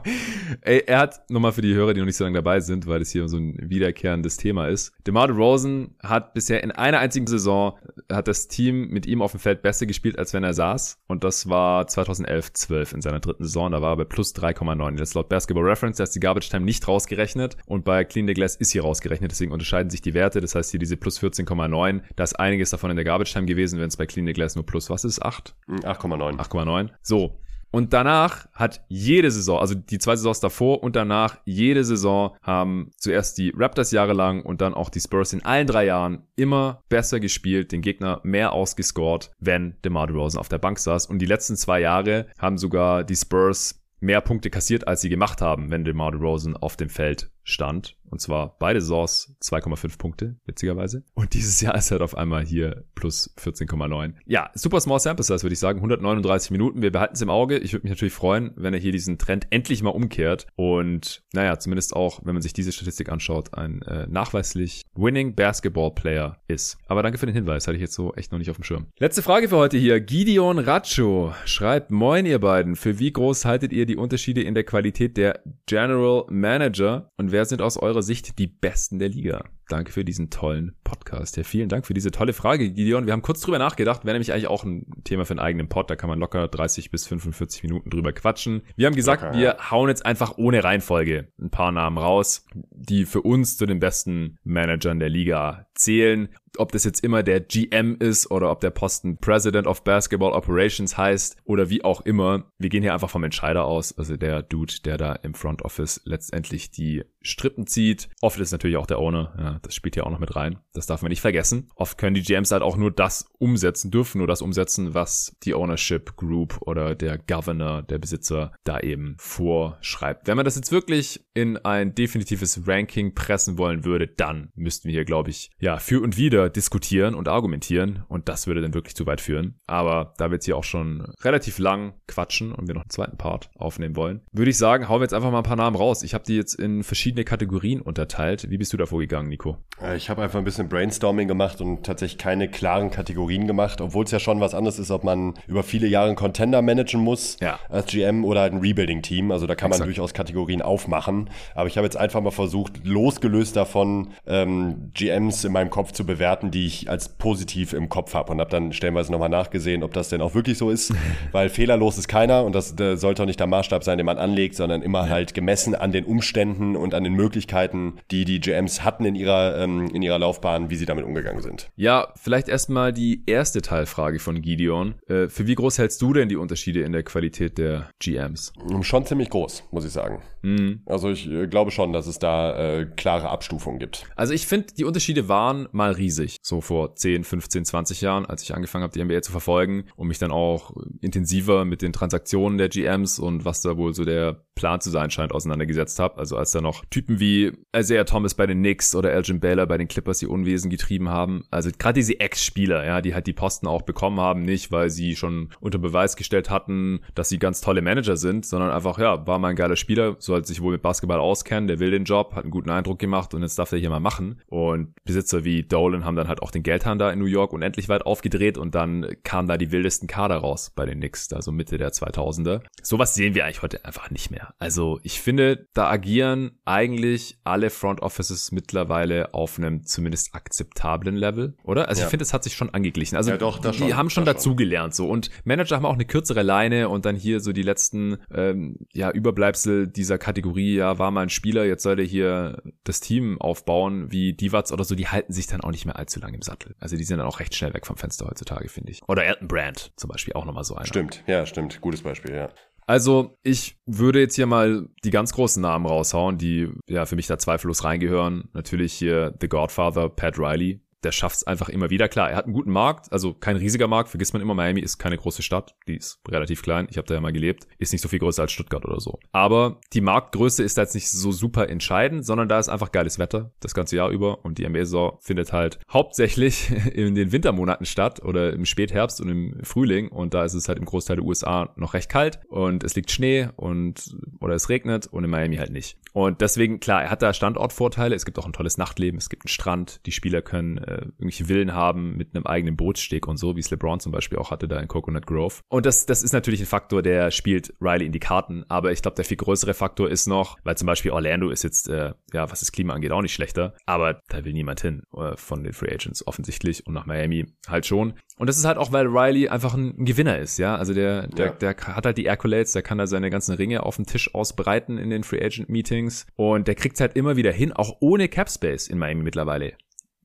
Ey, er hat, nochmal für die Hörer, die noch nicht so lange dabei sind, weil es hier so ein wiederkehrendes Thema ist. DeMar Rosen hat bisher in einer einzigen Saison, hat das Team mit ihm auf dem Feld besser gespielt, als wenn er saß. Und das war 2011-12 in seiner dritten Saison. Da war er bei plus 3,9. Das ist laut Basketball Reference, da ist die Garbage Time nicht rausgerechnet. Und bei Clean the Glass ist hier rausgerechnet. Deswegen unterscheiden sich die Werte. Das heißt hier diese plus 14,9. Da ist einiges davon in der Garbage Time gewesen, wenn es bei Clean the Glass nur plus was ist? 8? 8,9. 8,9. So. Und danach hat jede Saison, also die zwei Saisons davor und danach, jede Saison haben zuerst die Raptors jahrelang und dann auch die Spurs in allen drei Jahren immer besser gespielt, den Gegner mehr ausgescored, wenn DeMar DeRozan auf der Bank saß. Und die letzten zwei Jahre haben sogar die Spurs mehr Punkte kassiert, als sie gemacht haben, wenn DeMar DeRozan auf dem Feld stand. Und zwar beide Saisons 2,5 Punkte, witzigerweise. Und dieses Jahr ist halt auf einmal hier plus 14,9. Ja, super small sample size, würde ich sagen. 139 Minuten. Wir behalten es im Auge. Ich würde mich natürlich freuen, wenn er hier diesen Trend endlich mal umkehrt. Und naja, zumindest auch, wenn man sich diese Statistik anschaut, ein äh, nachweislich Winning Basketball Player ist. Aber danke für den Hinweis. Hatte ich jetzt so echt noch nicht auf dem Schirm. Letzte Frage für heute hier. Gideon Racho schreibt, moin ihr beiden. Für wie groß haltet ihr die Unterschiede in der Qualität der General Manager und wer wer sind aus eurer Sicht die Besten der Liga? Danke für diesen tollen Podcast. Ja, vielen Dank für diese tolle Frage, Gideon. Wir haben kurz drüber nachgedacht, wäre nämlich eigentlich auch ein Thema für einen eigenen Pod. Da kann man locker 30 bis 45 Minuten drüber quatschen. Wir haben gesagt, locker, wir hauen jetzt einfach ohne Reihenfolge ein paar Namen raus, die für uns zu den besten Managern der Liga zählen ob das jetzt immer der GM ist oder ob der Posten President of Basketball Operations heißt oder wie auch immer. Wir gehen hier einfach vom Entscheider aus, also der Dude, der da im Front Office letztendlich die Strippen zieht. Oft ist natürlich auch der Owner, ja, das spielt hier auch noch mit rein. Das darf man nicht vergessen. Oft können die GMs halt auch nur das umsetzen, dürfen nur das umsetzen, was die Ownership Group oder der Governor, der Besitzer da eben vorschreibt. Wenn man das jetzt wirklich in ein definitives Ranking pressen wollen würde, dann müssten wir hier, glaube ich, ja, für und wieder diskutieren und argumentieren und das würde dann wirklich zu weit führen. Aber da wir jetzt hier auch schon relativ lang quatschen und wir noch einen zweiten Part aufnehmen wollen, würde ich sagen, hauen wir jetzt einfach mal ein paar Namen raus. Ich habe die jetzt in verschiedene Kategorien unterteilt. Wie bist du da vorgegangen, Nico? Äh, ich habe einfach ein bisschen Brainstorming gemacht und tatsächlich keine klaren Kategorien gemacht, obwohl es ja schon was anderes ist, ob man über viele Jahre einen Contender managen muss ja. als GM oder halt ein Rebuilding-Team. Also da kann Exakt. man durchaus Kategorien aufmachen. Aber ich habe jetzt einfach mal versucht, losgelöst davon ähm, GMs in meinem Kopf zu bewerten die ich als positiv im Kopf habe und habe dann stellenweise nochmal nachgesehen, ob das denn auch wirklich so ist, weil fehlerlos ist keiner und das, das sollte auch nicht der Maßstab sein, den man anlegt, sondern immer ja. halt gemessen an den Umständen und an den Möglichkeiten, die die GMs hatten in ihrer, ähm, in ihrer Laufbahn, wie sie damit umgegangen sind. Ja, vielleicht erstmal die erste Teilfrage von Gideon. Äh, für wie groß hältst du denn die Unterschiede in der Qualität der GMs? Schon ziemlich groß, muss ich sagen. Mhm. Also ich äh, glaube schon, dass es da äh, klare Abstufungen gibt. Also ich finde, die Unterschiede waren mal riesig. So vor 10, 15, 20 Jahren, als ich angefangen habe, die NBA zu verfolgen und mich dann auch intensiver mit den Transaktionen der GMs und was da wohl so der Plan zu sein scheint, auseinandergesetzt habe. Also als da noch Typen wie Isaiah Thomas bei den Knicks oder Elgin Baylor bei den Clippers die Unwesen getrieben haben. Also gerade diese Ex-Spieler, ja, die halt die Posten auch bekommen haben, nicht weil sie schon unter Beweis gestellt hatten, dass sie ganz tolle Manager sind, sondern einfach, ja, war mal ein geiler Spieler, sollte sich wohl mit Basketball auskennen, der will den Job, hat einen guten Eindruck gemacht und jetzt darf er hier mal machen. Und Besitzer wie Dolan haben dann halt auch den Geldhahn da in New York unendlich weit aufgedreht und dann kamen da die wildesten Kader raus bei den Knicks, da so Mitte der 2000er. Sowas sehen wir eigentlich heute einfach nicht mehr. Also ich finde, da agieren eigentlich alle Front Offices mittlerweile auf einem zumindest akzeptablen Level, oder? Also ja. ich finde, es hat sich schon angeglichen. Also ja, doch, die schon, haben schon dazugelernt so und Manager haben auch eine kürzere Leine und dann hier so die letzten ähm, ja Überbleibsel dieser Kategorie, ja war mal ein Spieler, jetzt soll er hier das Team aufbauen wie Divac oder so, die halten sich dann auch nicht mehr allzu lange im Sattel. Also die sind dann auch recht schnell weg vom Fenster heutzutage, finde ich. Oder Elton Brand zum Beispiel auch nochmal so einer. Stimmt, ja, stimmt. Gutes Beispiel, ja. Also ich würde jetzt hier mal die ganz großen Namen raushauen, die ja für mich da zweifellos reingehören. Natürlich hier The Godfather, Pat Riley, der schafft es einfach immer wieder. Klar, er hat einen guten Markt, also kein riesiger Markt, vergisst man immer, Miami ist keine große Stadt, die ist relativ klein, ich habe da ja mal gelebt, ist nicht so viel größer als Stuttgart oder so. Aber die Marktgröße ist da jetzt nicht so super entscheidend, sondern da ist einfach geiles Wetter das ganze Jahr über. Und die NBA-Saison findet halt hauptsächlich in den Wintermonaten statt oder im Spätherbst und im Frühling. Und da ist es halt im Großteil der USA noch recht kalt. Und es liegt Schnee und oder es regnet und in Miami halt nicht. Und deswegen, klar, er hat da Standortvorteile, es gibt auch ein tolles Nachtleben, es gibt einen Strand, die Spieler können äh, irgendwelche Villen haben mit einem eigenen Bootssteg und so, wie es LeBron zum Beispiel auch hatte da in Coconut Grove. Und das, das ist natürlich ein Faktor, der spielt Riley in die Karten. Aber ich glaube, der viel größere Faktor ist noch, weil zum Beispiel Orlando ist jetzt, äh, ja, was das Klima angeht, auch nicht schlechter. Aber da will niemand hin äh, von den Free Agents offensichtlich und nach Miami halt schon. Und das ist halt auch, weil Riley einfach ein, ein Gewinner ist, ja. Also der, der, ja. der hat halt die Accolades, der kann da seine ganzen Ringe auf dem Tisch ausbreiten in den Free Agent Meetings. Und der kriegt halt immer wieder hin, auch ohne Cap Space in Miami mittlerweile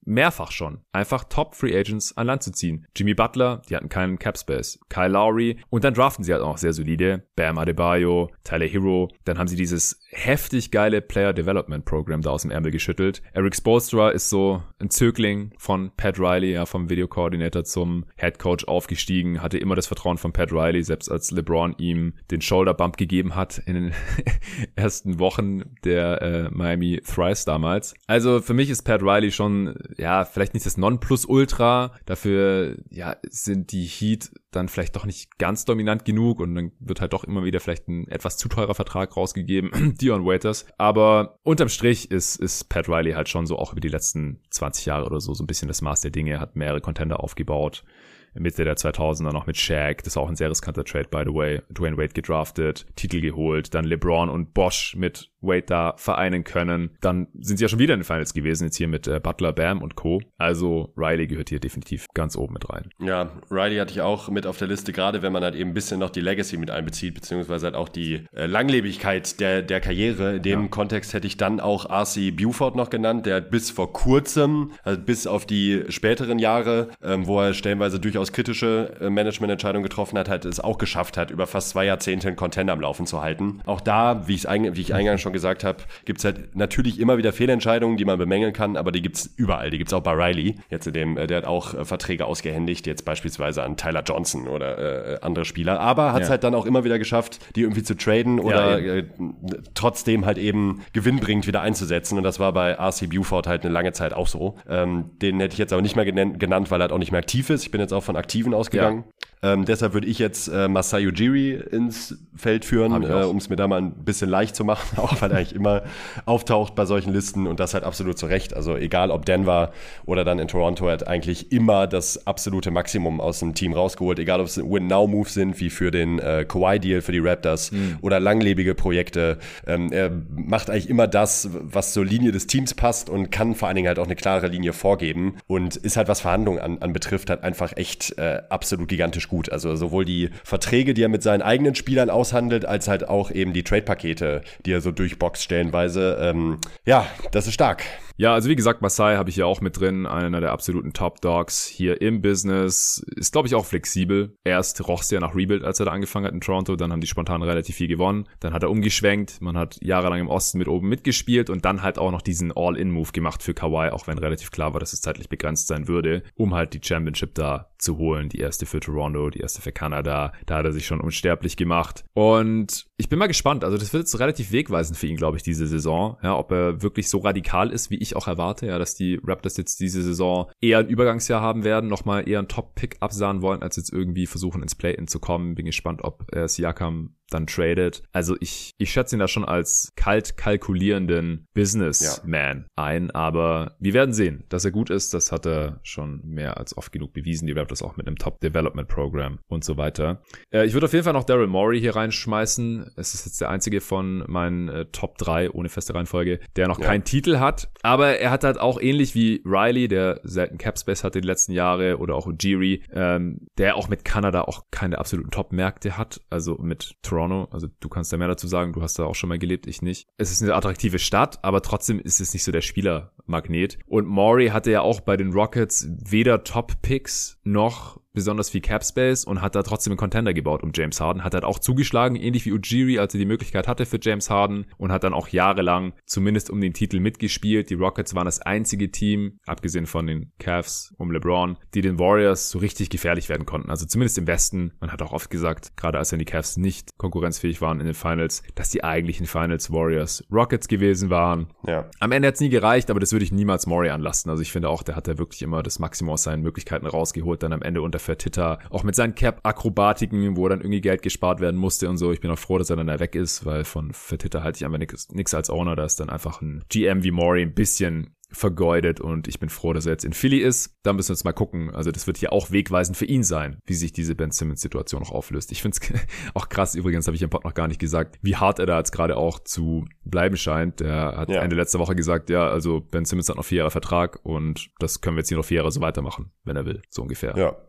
mehrfach schon, einfach Top Free Agents an Land zu ziehen. Jimmy Butler, die hatten keinen Cap Space. Kyle Lowry und dann draften sie halt auch sehr solide. Bam Adebayo, Tyler Hero. Dann haben sie dieses heftig geile Player Development Program da aus dem Ärmel geschüttelt. Eric Spolstra ist so ein Zögling von Pat Riley, ja, vom Videokoordinator zum Head Coach aufgestiegen, hatte immer das Vertrauen von Pat Riley, selbst als LeBron ihm den Shoulder Bump gegeben hat in den ersten Wochen der äh, Miami Thrice damals. Also für mich ist Pat Riley schon ja, vielleicht nicht das Nonplusultra. Dafür, ja, sind die Heat dann vielleicht doch nicht ganz dominant genug und dann wird halt doch immer wieder vielleicht ein etwas zu teurer Vertrag rausgegeben, Dion Waiters. Aber unterm Strich ist, ist Pat Riley halt schon so auch über die letzten 20 Jahre oder so so ein bisschen das Maß der Dinge, hat mehrere Contender aufgebaut. Mitte der 2000er noch mit Shaq, das ist auch ein sehr riskanter Trade, by the way. Dwayne Wade gedraftet, Titel geholt, dann LeBron und Bosch mit Wade da vereinen können. Dann sind sie ja schon wieder in den Finals gewesen, jetzt hier mit äh, Butler, Bam und Co. Also Riley gehört hier definitiv ganz oben mit rein. Ja, Riley hatte ich auch mit auf der Liste, gerade wenn man halt eben ein bisschen noch die Legacy mit einbezieht, beziehungsweise halt auch die äh, Langlebigkeit der, der Karriere. In dem ja. Kontext hätte ich dann auch R.C. Buford noch genannt, der bis vor kurzem, also bis auf die späteren Jahre, ähm, wo er stellenweise durchaus kritische äh, Managemententscheidungen getroffen hat, halt es auch geschafft hat, über fast zwei Jahrzehnte einen Contender am Laufen zu halten. Auch da, wie, wie ich eingangs schon gesagt habe, gibt es halt natürlich immer wieder Fehlentscheidungen, die man bemängeln kann, aber die gibt es überall. Die gibt es auch bei Riley. Jetzt in dem, äh, der hat auch äh, Verträge ausgehändigt, jetzt beispielsweise an Tyler Johnson oder äh, andere Spieler. Aber hat es ja. halt dann auch immer wieder geschafft, die irgendwie zu traden oder ja, äh, trotzdem halt eben gewinnbringend wieder einzusetzen. Und das war bei RC Buford halt eine lange Zeit auch so. Ähm, den hätte ich jetzt aber nicht mehr genannt, weil er halt auch nicht mehr aktiv ist. Ich bin jetzt auch von Aktiven ausgegangen. Ja. Ähm, deshalb würde ich jetzt äh, Masai Ujiri ins Feld führen, äh, um es mir da mal ein bisschen leicht zu machen, auch weil er eigentlich immer auftaucht bei solchen Listen und das halt absolut zu Recht. Also egal ob Denver oder dann in Toronto, hat eigentlich immer das absolute Maximum aus dem Team rausgeholt, egal ob es Win-Now-Moves sind, wie für den äh, Kawhi-Deal für die Raptors mhm. oder langlebige Projekte. Ähm, er macht eigentlich immer das, was zur Linie des Teams passt und kann vor allen Dingen halt auch eine klare Linie vorgeben und ist halt, was Verhandlungen an, an betrifft, halt einfach echt äh, absolut gigantisch gut gut. Also sowohl die Verträge, die er mit seinen eigenen Spielern aushandelt, als halt auch eben die Trade-Pakete, die er so durchboxt stellenweise. Ähm, ja, das ist stark. Ja, also wie gesagt, Masai habe ich ja auch mit drin, einer der absoluten Top-Dogs hier im Business. Ist, glaube ich, auch flexibel. Erst roch es ja nach Rebuild, als er da angefangen hat in Toronto. Dann haben die spontan relativ viel gewonnen. Dann hat er umgeschwenkt. Man hat jahrelang im Osten mit oben mitgespielt und dann halt auch noch diesen All-In-Move gemacht für Kawhi, auch wenn relativ klar war, dass es zeitlich begrenzt sein würde, um halt die Championship da zu holen. Die erste für Toronto, die erste für Kanada. Da hat er sich schon unsterblich gemacht. Und ich bin mal gespannt. Also das wird jetzt relativ wegweisend für ihn, glaube ich, diese Saison. Ja, ob er wirklich so radikal ist, wie ich auch erwarte, ja, dass die Raptors jetzt diese Saison eher ein Übergangsjahr haben werden, nochmal eher ein Top-Pick absahen wollen, als jetzt irgendwie versuchen ins Play-In zu kommen. Bin gespannt, ob er Siakam dann tradet. Also ich, ich schätze ihn da schon als kalt kalkulierenden Businessman ja. ein, aber wir werden sehen. Dass er gut ist, das hat er schon mehr als oft genug bewiesen. Die Raptors auch mit einem Top Development Program und so weiter. Äh, ich würde auf jeden Fall noch Daryl Morey hier reinschmeißen. Es ist jetzt der einzige von meinen äh, Top 3 ohne feste Reihenfolge, der noch ja. keinen Titel hat. Aber er hat halt auch ähnlich wie Riley, der selten Capspace hatte die letzten Jahre oder auch Ujiri, ähm, der auch mit Kanada auch keine absoluten Top-Märkte hat. Also mit Toronto. Also du kannst da mehr dazu sagen. Du hast da auch schon mal gelebt, ich nicht. Es ist eine attraktive Stadt, aber trotzdem ist es nicht so der Spielermagnet. Und Maury hatte ja auch bei den Rockets weder Top-Picks noch besonders viel Cap Space und hat da trotzdem einen Contender gebaut um James Harden. Hat halt auch zugeschlagen, ähnlich wie Ujiri, als er die Möglichkeit hatte für James Harden und hat dann auch jahrelang zumindest um den Titel mitgespielt. Die Rockets waren das einzige Team, abgesehen von den Cavs um LeBron, die den Warriors so richtig gefährlich werden konnten. Also zumindest im Westen. Man hat auch oft gesagt, gerade als dann die Cavs nicht konkurrenzfähig waren in den Finals, dass die eigentlichen Finals Warriors Rockets gewesen waren. Ja. Am Ende hat es nie gereicht, aber das würde ich niemals Maury anlasten. Also ich finde auch, der hat da wirklich immer das Maximum aus seinen Möglichkeiten rausgeholt, dann am Ende unter Fertitta. Auch mit seinen Cap-Akrobatiken, wo dann irgendwie Geld gespart werden musste und so. Ich bin auch froh, dass er dann da weg ist, weil von Fertitta halte ich einfach nichts als Owner. Da ist dann einfach ein GM wie Maury ein bisschen vergeudet und ich bin froh, dass er jetzt in Philly ist. Da müssen wir jetzt mal gucken. Also das wird hier auch wegweisend für ihn sein, wie sich diese Ben Simmons Situation noch auflöst. Ich finde es auch krass, übrigens habe ich im Pod noch gar nicht gesagt, wie hart er da jetzt gerade auch zu bleiben scheint. Der hat ja. Ende letzter Woche gesagt, ja, also Ben Simmons hat noch vier Jahre Vertrag und das können wir jetzt hier noch vier Jahre so weitermachen, wenn er will, so ungefähr. Ja.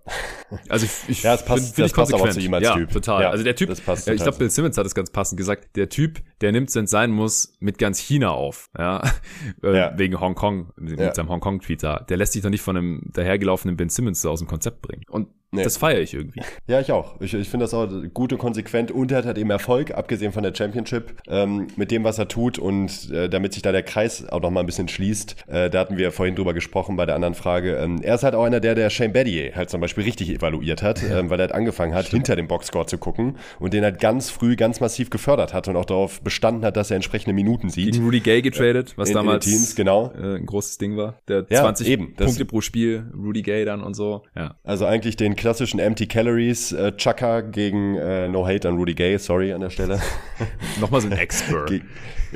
Also ich, ich ja, es passt, find, find das ich passt zu ihm als ja, Typ. total. Ja, also der Typ, passt ich glaube, Bill Simmons hat es ganz passend gesagt, der Typ, der nimmt, wenn sein muss, mit ganz China auf, ja, ja. wegen Hongkong, mit ja. seinem Hongkong-Tweet da. Der lässt sich doch nicht von einem dahergelaufenen Ben Simmons so aus dem Konzept bringen. Und Nee. Das feiere ich irgendwie. Ja, ich auch. Ich, ich finde das auch gut und konsequent und er hat halt eben Erfolg, abgesehen von der Championship, ähm, mit dem, was er tut und äh, damit sich da der Kreis auch nochmal ein bisschen schließt. Äh, da hatten wir vorhin drüber gesprochen bei der anderen Frage. Ähm, er ist halt auch einer der, der Shane Battier halt zum Beispiel richtig evaluiert hat, ja. ähm, weil er halt angefangen hat, Stimmt. hinter dem Boxscore zu gucken und den halt ganz früh ganz massiv gefördert hat und auch darauf bestanden hat, dass er entsprechende Minuten sieht. Gegen Rudy Gay getradet, was in, damals in Teams, genau. Äh, ein großes Ding war. Der ja, 20 eben, Punkte pro Spiel, Rudy Gay dann und so. Ja. Also eigentlich den klassischen Empty Calories äh, Chaka gegen äh, No Hate an Rudy Gay, sorry an der Stelle. Nochmal so ein Expert.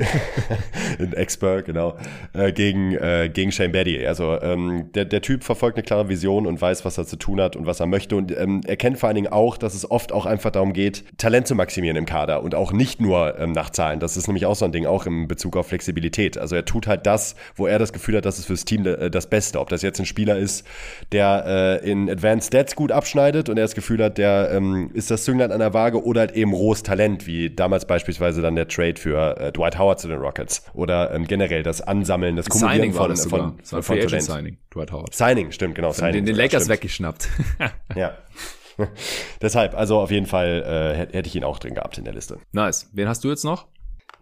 ein Expert, genau. Äh, gegen, äh, gegen Shane Battier. Also ähm, der, der Typ verfolgt eine klare Vision und weiß, was er zu tun hat und was er möchte. Und ähm, er kennt vor allen Dingen auch, dass es oft auch einfach darum geht, Talent zu maximieren im Kader und auch nicht nur ähm, nach Zahlen. Das ist nämlich auch so ein Ding, auch im Bezug auf Flexibilität. Also er tut halt das, wo er das Gefühl hat, das ist fürs Team äh, das Beste. Ob das jetzt ein Spieler ist, der äh, in Advanced Stats gut abschneidet und er das Gefühl hat, der ähm, ist das Zünglein an der Waage oder halt eben rohes Talent, wie damals beispielsweise dann der Trade für äh, Dwight Howard zu den Rockets. Oder ähm, generell das Ansammeln, das Kumulieren von, von, von, von, von Talent. Signing, Dwight Howard. Signing, stimmt, genau. Signing, den, den Lakers stimmt. weggeschnappt. ja. Deshalb, also auf jeden Fall äh, hätte ich ihn auch drin gehabt in der Liste. Nice. Wen hast du jetzt noch?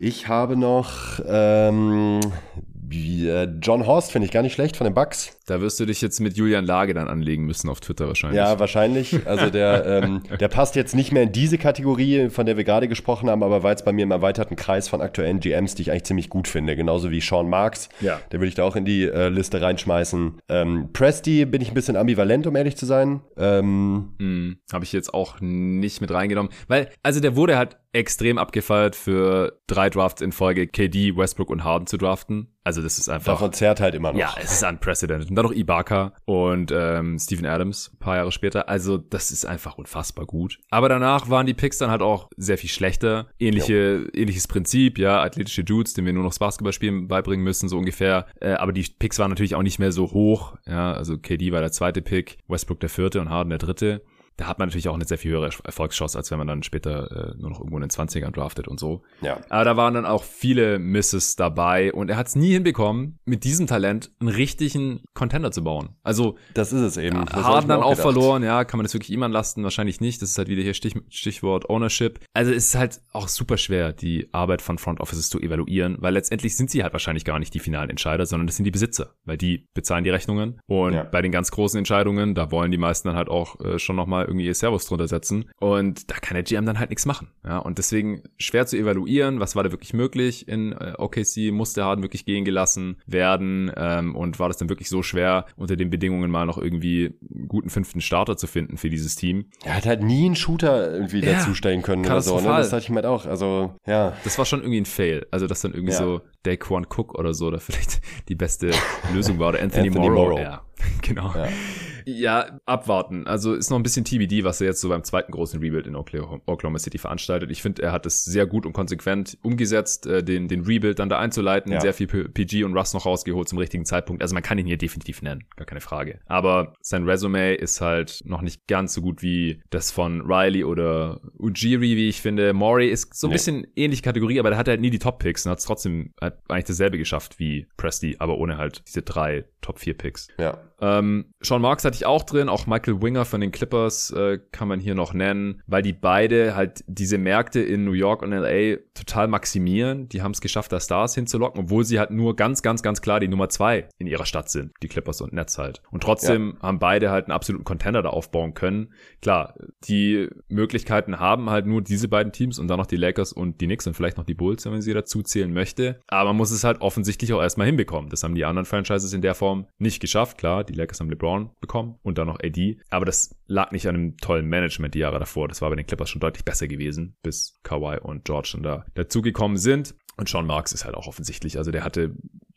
Ich habe noch ähm, äh, John Horst finde ich gar nicht schlecht von den Bucks. Da wirst du dich jetzt mit Julian Lage dann anlegen müssen auf Twitter wahrscheinlich. Ja, wahrscheinlich. Also der, ähm, der passt jetzt nicht mehr in diese Kategorie, von der wir gerade gesprochen haben, aber war jetzt bei mir im erweiterten Kreis von aktuellen GMs, die ich eigentlich ziemlich gut finde. Genauso wie Sean Marks. Ja. Der würde ich da auch in die äh, Liste reinschmeißen. Ähm, Presti bin ich ein bisschen ambivalent, um ehrlich zu sein. Ähm, hm, Habe ich jetzt auch nicht mit reingenommen. Weil, also der wurde halt extrem abgefeiert für drei Drafts in Folge KD, Westbrook und Harden zu draften. Also das ist einfach. Davon zerrt halt immer noch. Ja, es ist unprecedented. Und dann noch Ibaka und ähm, Steven Adams ein paar Jahre später. Also das ist einfach unfassbar gut. Aber danach waren die Picks dann halt auch sehr viel schlechter. Ähnliche, jo. ähnliches Prinzip, ja, athletische Dudes, denen wir nur noch das Basketballspielen beibringen müssen, so ungefähr. Äh, aber die Picks waren natürlich auch nicht mehr so hoch. Ja, also KD war der zweite Pick, Westbrook der vierte und Harden der dritte da hat man natürlich auch eine sehr viel höhere Erfolgschance, als wenn man dann später äh, nur noch irgendwo in den 20ern draftet und so. Ja. Aber da waren dann auch viele Misses dabei und er hat es nie hinbekommen, mit diesem Talent einen richtigen Contender zu bauen. Also das ist es eben. Das Harden dann auch, auch verloren, ja, kann man das wirklich ihm anlasten? Wahrscheinlich nicht. Das ist halt wieder hier Stich, Stichwort Ownership. Also es ist halt auch super schwer, die Arbeit von Front Offices zu evaluieren, weil letztendlich sind sie halt wahrscheinlich gar nicht die finalen Entscheider, sondern das sind die Besitzer, weil die bezahlen die Rechnungen und ja. bei den ganz großen Entscheidungen, da wollen die meisten dann halt auch äh, schon nochmal irgendwie ihr Servus drunter setzen. Und da kann der GM dann halt nichts machen. Ja, und deswegen schwer zu evaluieren, was war da wirklich möglich in äh, OKC, musste Harden wirklich gehen gelassen werden ähm, und war das dann wirklich so schwer, unter den Bedingungen mal noch irgendwie einen guten fünften Starter zu finden für dieses Team. Er hat halt nie einen Shooter irgendwie ja, dazustellen können oder so. Ne? Das hatte ich mir halt auch. Also, ja. Das war schon irgendwie ein Fail. Also, dass dann irgendwie ja. so Daquan Cook oder so oder vielleicht die beste Lösung war oder Anthony, Anthony Morrow. Morrow. Ja, genau. Ja. Ja, abwarten. Also ist noch ein bisschen TBD, was er jetzt so beim zweiten großen Rebuild in Oklahoma City veranstaltet. Ich finde, er hat es sehr gut und konsequent umgesetzt, äh, den, den Rebuild dann da einzuleiten, ja. sehr viel PG und Russ noch rausgeholt zum richtigen Zeitpunkt. Also man kann ihn hier definitiv nennen, gar keine Frage. Aber sein Resume ist halt noch nicht ganz so gut wie das von Riley oder Ujiri, wie ich finde. Maury ist so ein nee. bisschen ähnliche Kategorie, aber der hat halt nie die Top-Picks und hat es trotzdem halt eigentlich dasselbe geschafft wie Presti, aber ohne halt diese drei Top-4-Picks. Ja. Ähm, Sean Marks hatte ich auch drin. Auch Michael Winger von den Clippers äh, kann man hier noch nennen, weil die beide halt diese Märkte in New York und LA total maximieren. Die haben es geschafft, da Stars hinzulocken, obwohl sie halt nur ganz, ganz, ganz klar die Nummer zwei in ihrer Stadt sind. Die Clippers und Nets halt. Und trotzdem ja. haben beide halt einen absoluten Contender da aufbauen können. Klar, die Möglichkeiten haben halt nur diese beiden Teams und dann noch die Lakers und die Knicks und vielleicht noch die Bulls, wenn man sie dazu zählen möchte. Aber man muss es halt offensichtlich auch erstmal hinbekommen. Das haben die anderen Franchises in der Form nicht geschafft. Klar, die Lakers haben LeBron bekommen und dann noch AD. Aber das lag nicht an einem tollen Management die Jahre davor. Das war bei den Clippers schon deutlich besser gewesen, bis Kawhi und George dann da dazugekommen sind. Und Sean Marks ist halt auch offensichtlich. Also der hatte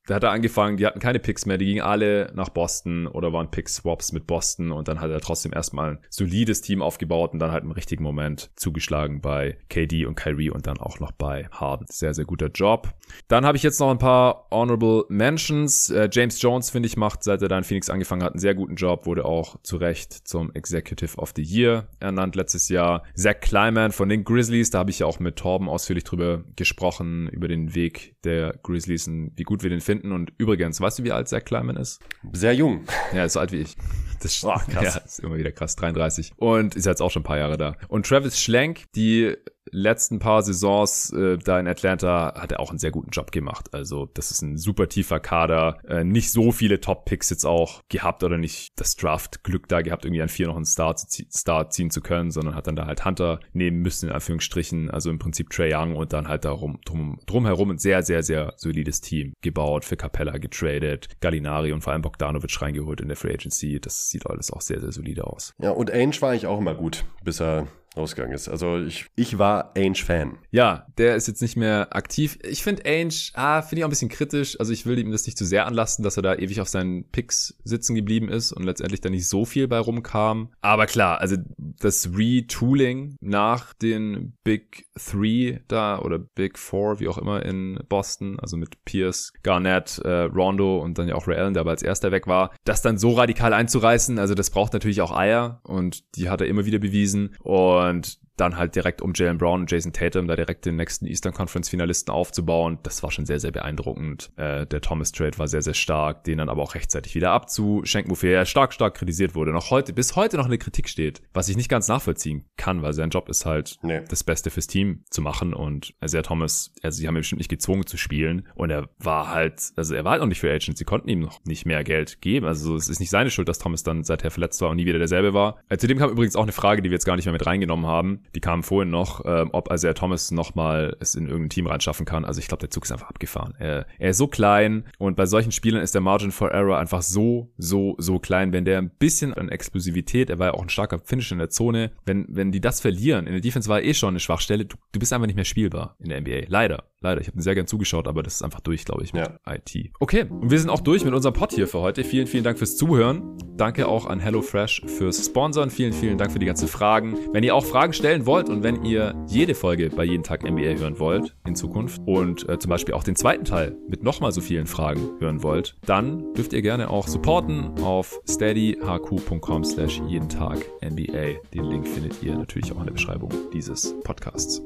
da hat er angefangen, die hatten keine Picks mehr, die gingen alle nach Boston oder waren Pick-Swaps mit Boston und dann hat er trotzdem erstmal ein solides Team aufgebaut und dann halt im richtigen Moment zugeschlagen bei KD und Kyrie und dann auch noch bei Harden. Sehr, sehr guter Job. Dann habe ich jetzt noch ein paar Honorable Mentions. Äh, James Jones, finde ich, macht, seit er da in Phoenix angefangen hat, einen sehr guten Job, wurde auch zu Recht zum Executive of the Year ernannt letztes Jahr. Zach Kleiman von den Grizzlies, da habe ich ja auch mit Torben ausführlich drüber gesprochen, über den Weg der Grizzlies und wie gut wir den finden. Und übrigens, weißt du, wie alt Zach Kleiman ist? Sehr jung. Ja, ist so alt wie ich. Das ist, oh, krass. Ja, ist immer wieder krass. 33. Und ist jetzt auch schon ein paar Jahre da. Und Travis Schlenk, die letzten paar Saisons äh, da in Atlanta hat er auch einen sehr guten Job gemacht. Also das ist ein super tiefer Kader. Äh, nicht so viele Top-Picks jetzt auch gehabt oder nicht das Draft-Glück da gehabt, irgendwie an vier noch einen Star, Star ziehen zu können, sondern hat dann da halt Hunter nehmen müssen, in Anführungsstrichen. Also im Prinzip Trey Young und dann halt darum, drum, drumherum ein sehr, sehr, sehr solides Team gebaut, für Capella getradet, Gallinari und vor allem Bogdanovic reingeholt in der Free Agency. Das sieht alles auch sehr, sehr solide aus. Ja, und Ainge war eigentlich auch immer gut, bis er rausgegangen ist. Also ich, ich war Ainge-Fan. Ja, der ist jetzt nicht mehr aktiv. Ich finde Ainge, ah, finde ich auch ein bisschen kritisch. Also ich will ihm das nicht zu sehr anlasten, dass er da ewig auf seinen Picks sitzen geblieben ist und letztendlich da nicht so viel bei rumkam. Aber klar, also das Retooling nach den Big Three da oder Big Four, wie auch immer in Boston, also mit Pierce, Garnett, äh, Rondo und dann ja auch Ray Allen, der aber als erster weg war, das dann so radikal einzureißen, also das braucht natürlich auch Eier und die hat er immer wieder bewiesen und und dann halt direkt um Jalen Brown und Jason Tatum da direkt den nächsten Eastern Conference Finalisten aufzubauen. Das war schon sehr, sehr beeindruckend. Äh, der Thomas Trade war sehr, sehr stark, den dann aber auch rechtzeitig wieder abzuschenken, wofür er stark, stark kritisiert wurde. Noch heute, bis heute noch eine Kritik steht, was ich nicht ganz nachvollziehen kann, weil sein Job ist halt nee. das Beste fürs Team zu machen und also der Thomas, also sie haben ihn bestimmt nicht gezwungen zu spielen und er war halt, also er war halt noch nicht für Agent, sie konnten ihm noch nicht mehr Geld geben. Also es ist nicht seine Schuld, dass Thomas dann seither verletzt war und nie wieder derselbe war. Äh, zudem kam übrigens auch eine Frage, die wir jetzt gar nicht mehr mit reingenommen haben die kamen vorhin noch, ähm, ob Isaiah Thomas nochmal es in irgendein Team reinschaffen kann. Also ich glaube, der Zug ist einfach abgefahren. Er, er ist so klein und bei solchen Spielern ist der Margin for Error einfach so, so, so klein. Wenn der ein bisschen an Explosivität, er war ja auch ein starker Finish in der Zone, wenn, wenn die das verlieren, in der Defense war eh schon eine Schwachstelle, du, du bist einfach nicht mehr spielbar in der NBA. Leider. Leider, ich habe mir sehr gern zugeschaut, aber das ist einfach durch, glaube ich, mit ja. IT. Okay, und wir sind auch durch mit unserem Pod hier für heute. Vielen, vielen Dank fürs Zuhören. Danke auch an HelloFresh fürs Sponsoren. Vielen, vielen Dank für die ganzen Fragen. Wenn ihr auch Fragen stellen wollt und wenn ihr jede Folge bei Jeden Tag NBA hören wollt in Zukunft und äh, zum Beispiel auch den zweiten Teil mit nochmal so vielen Fragen hören wollt, dann dürft ihr gerne auch supporten auf steadyhq.com slash jeden Tag NBA. Den Link findet ihr natürlich auch in der Beschreibung dieses Podcasts.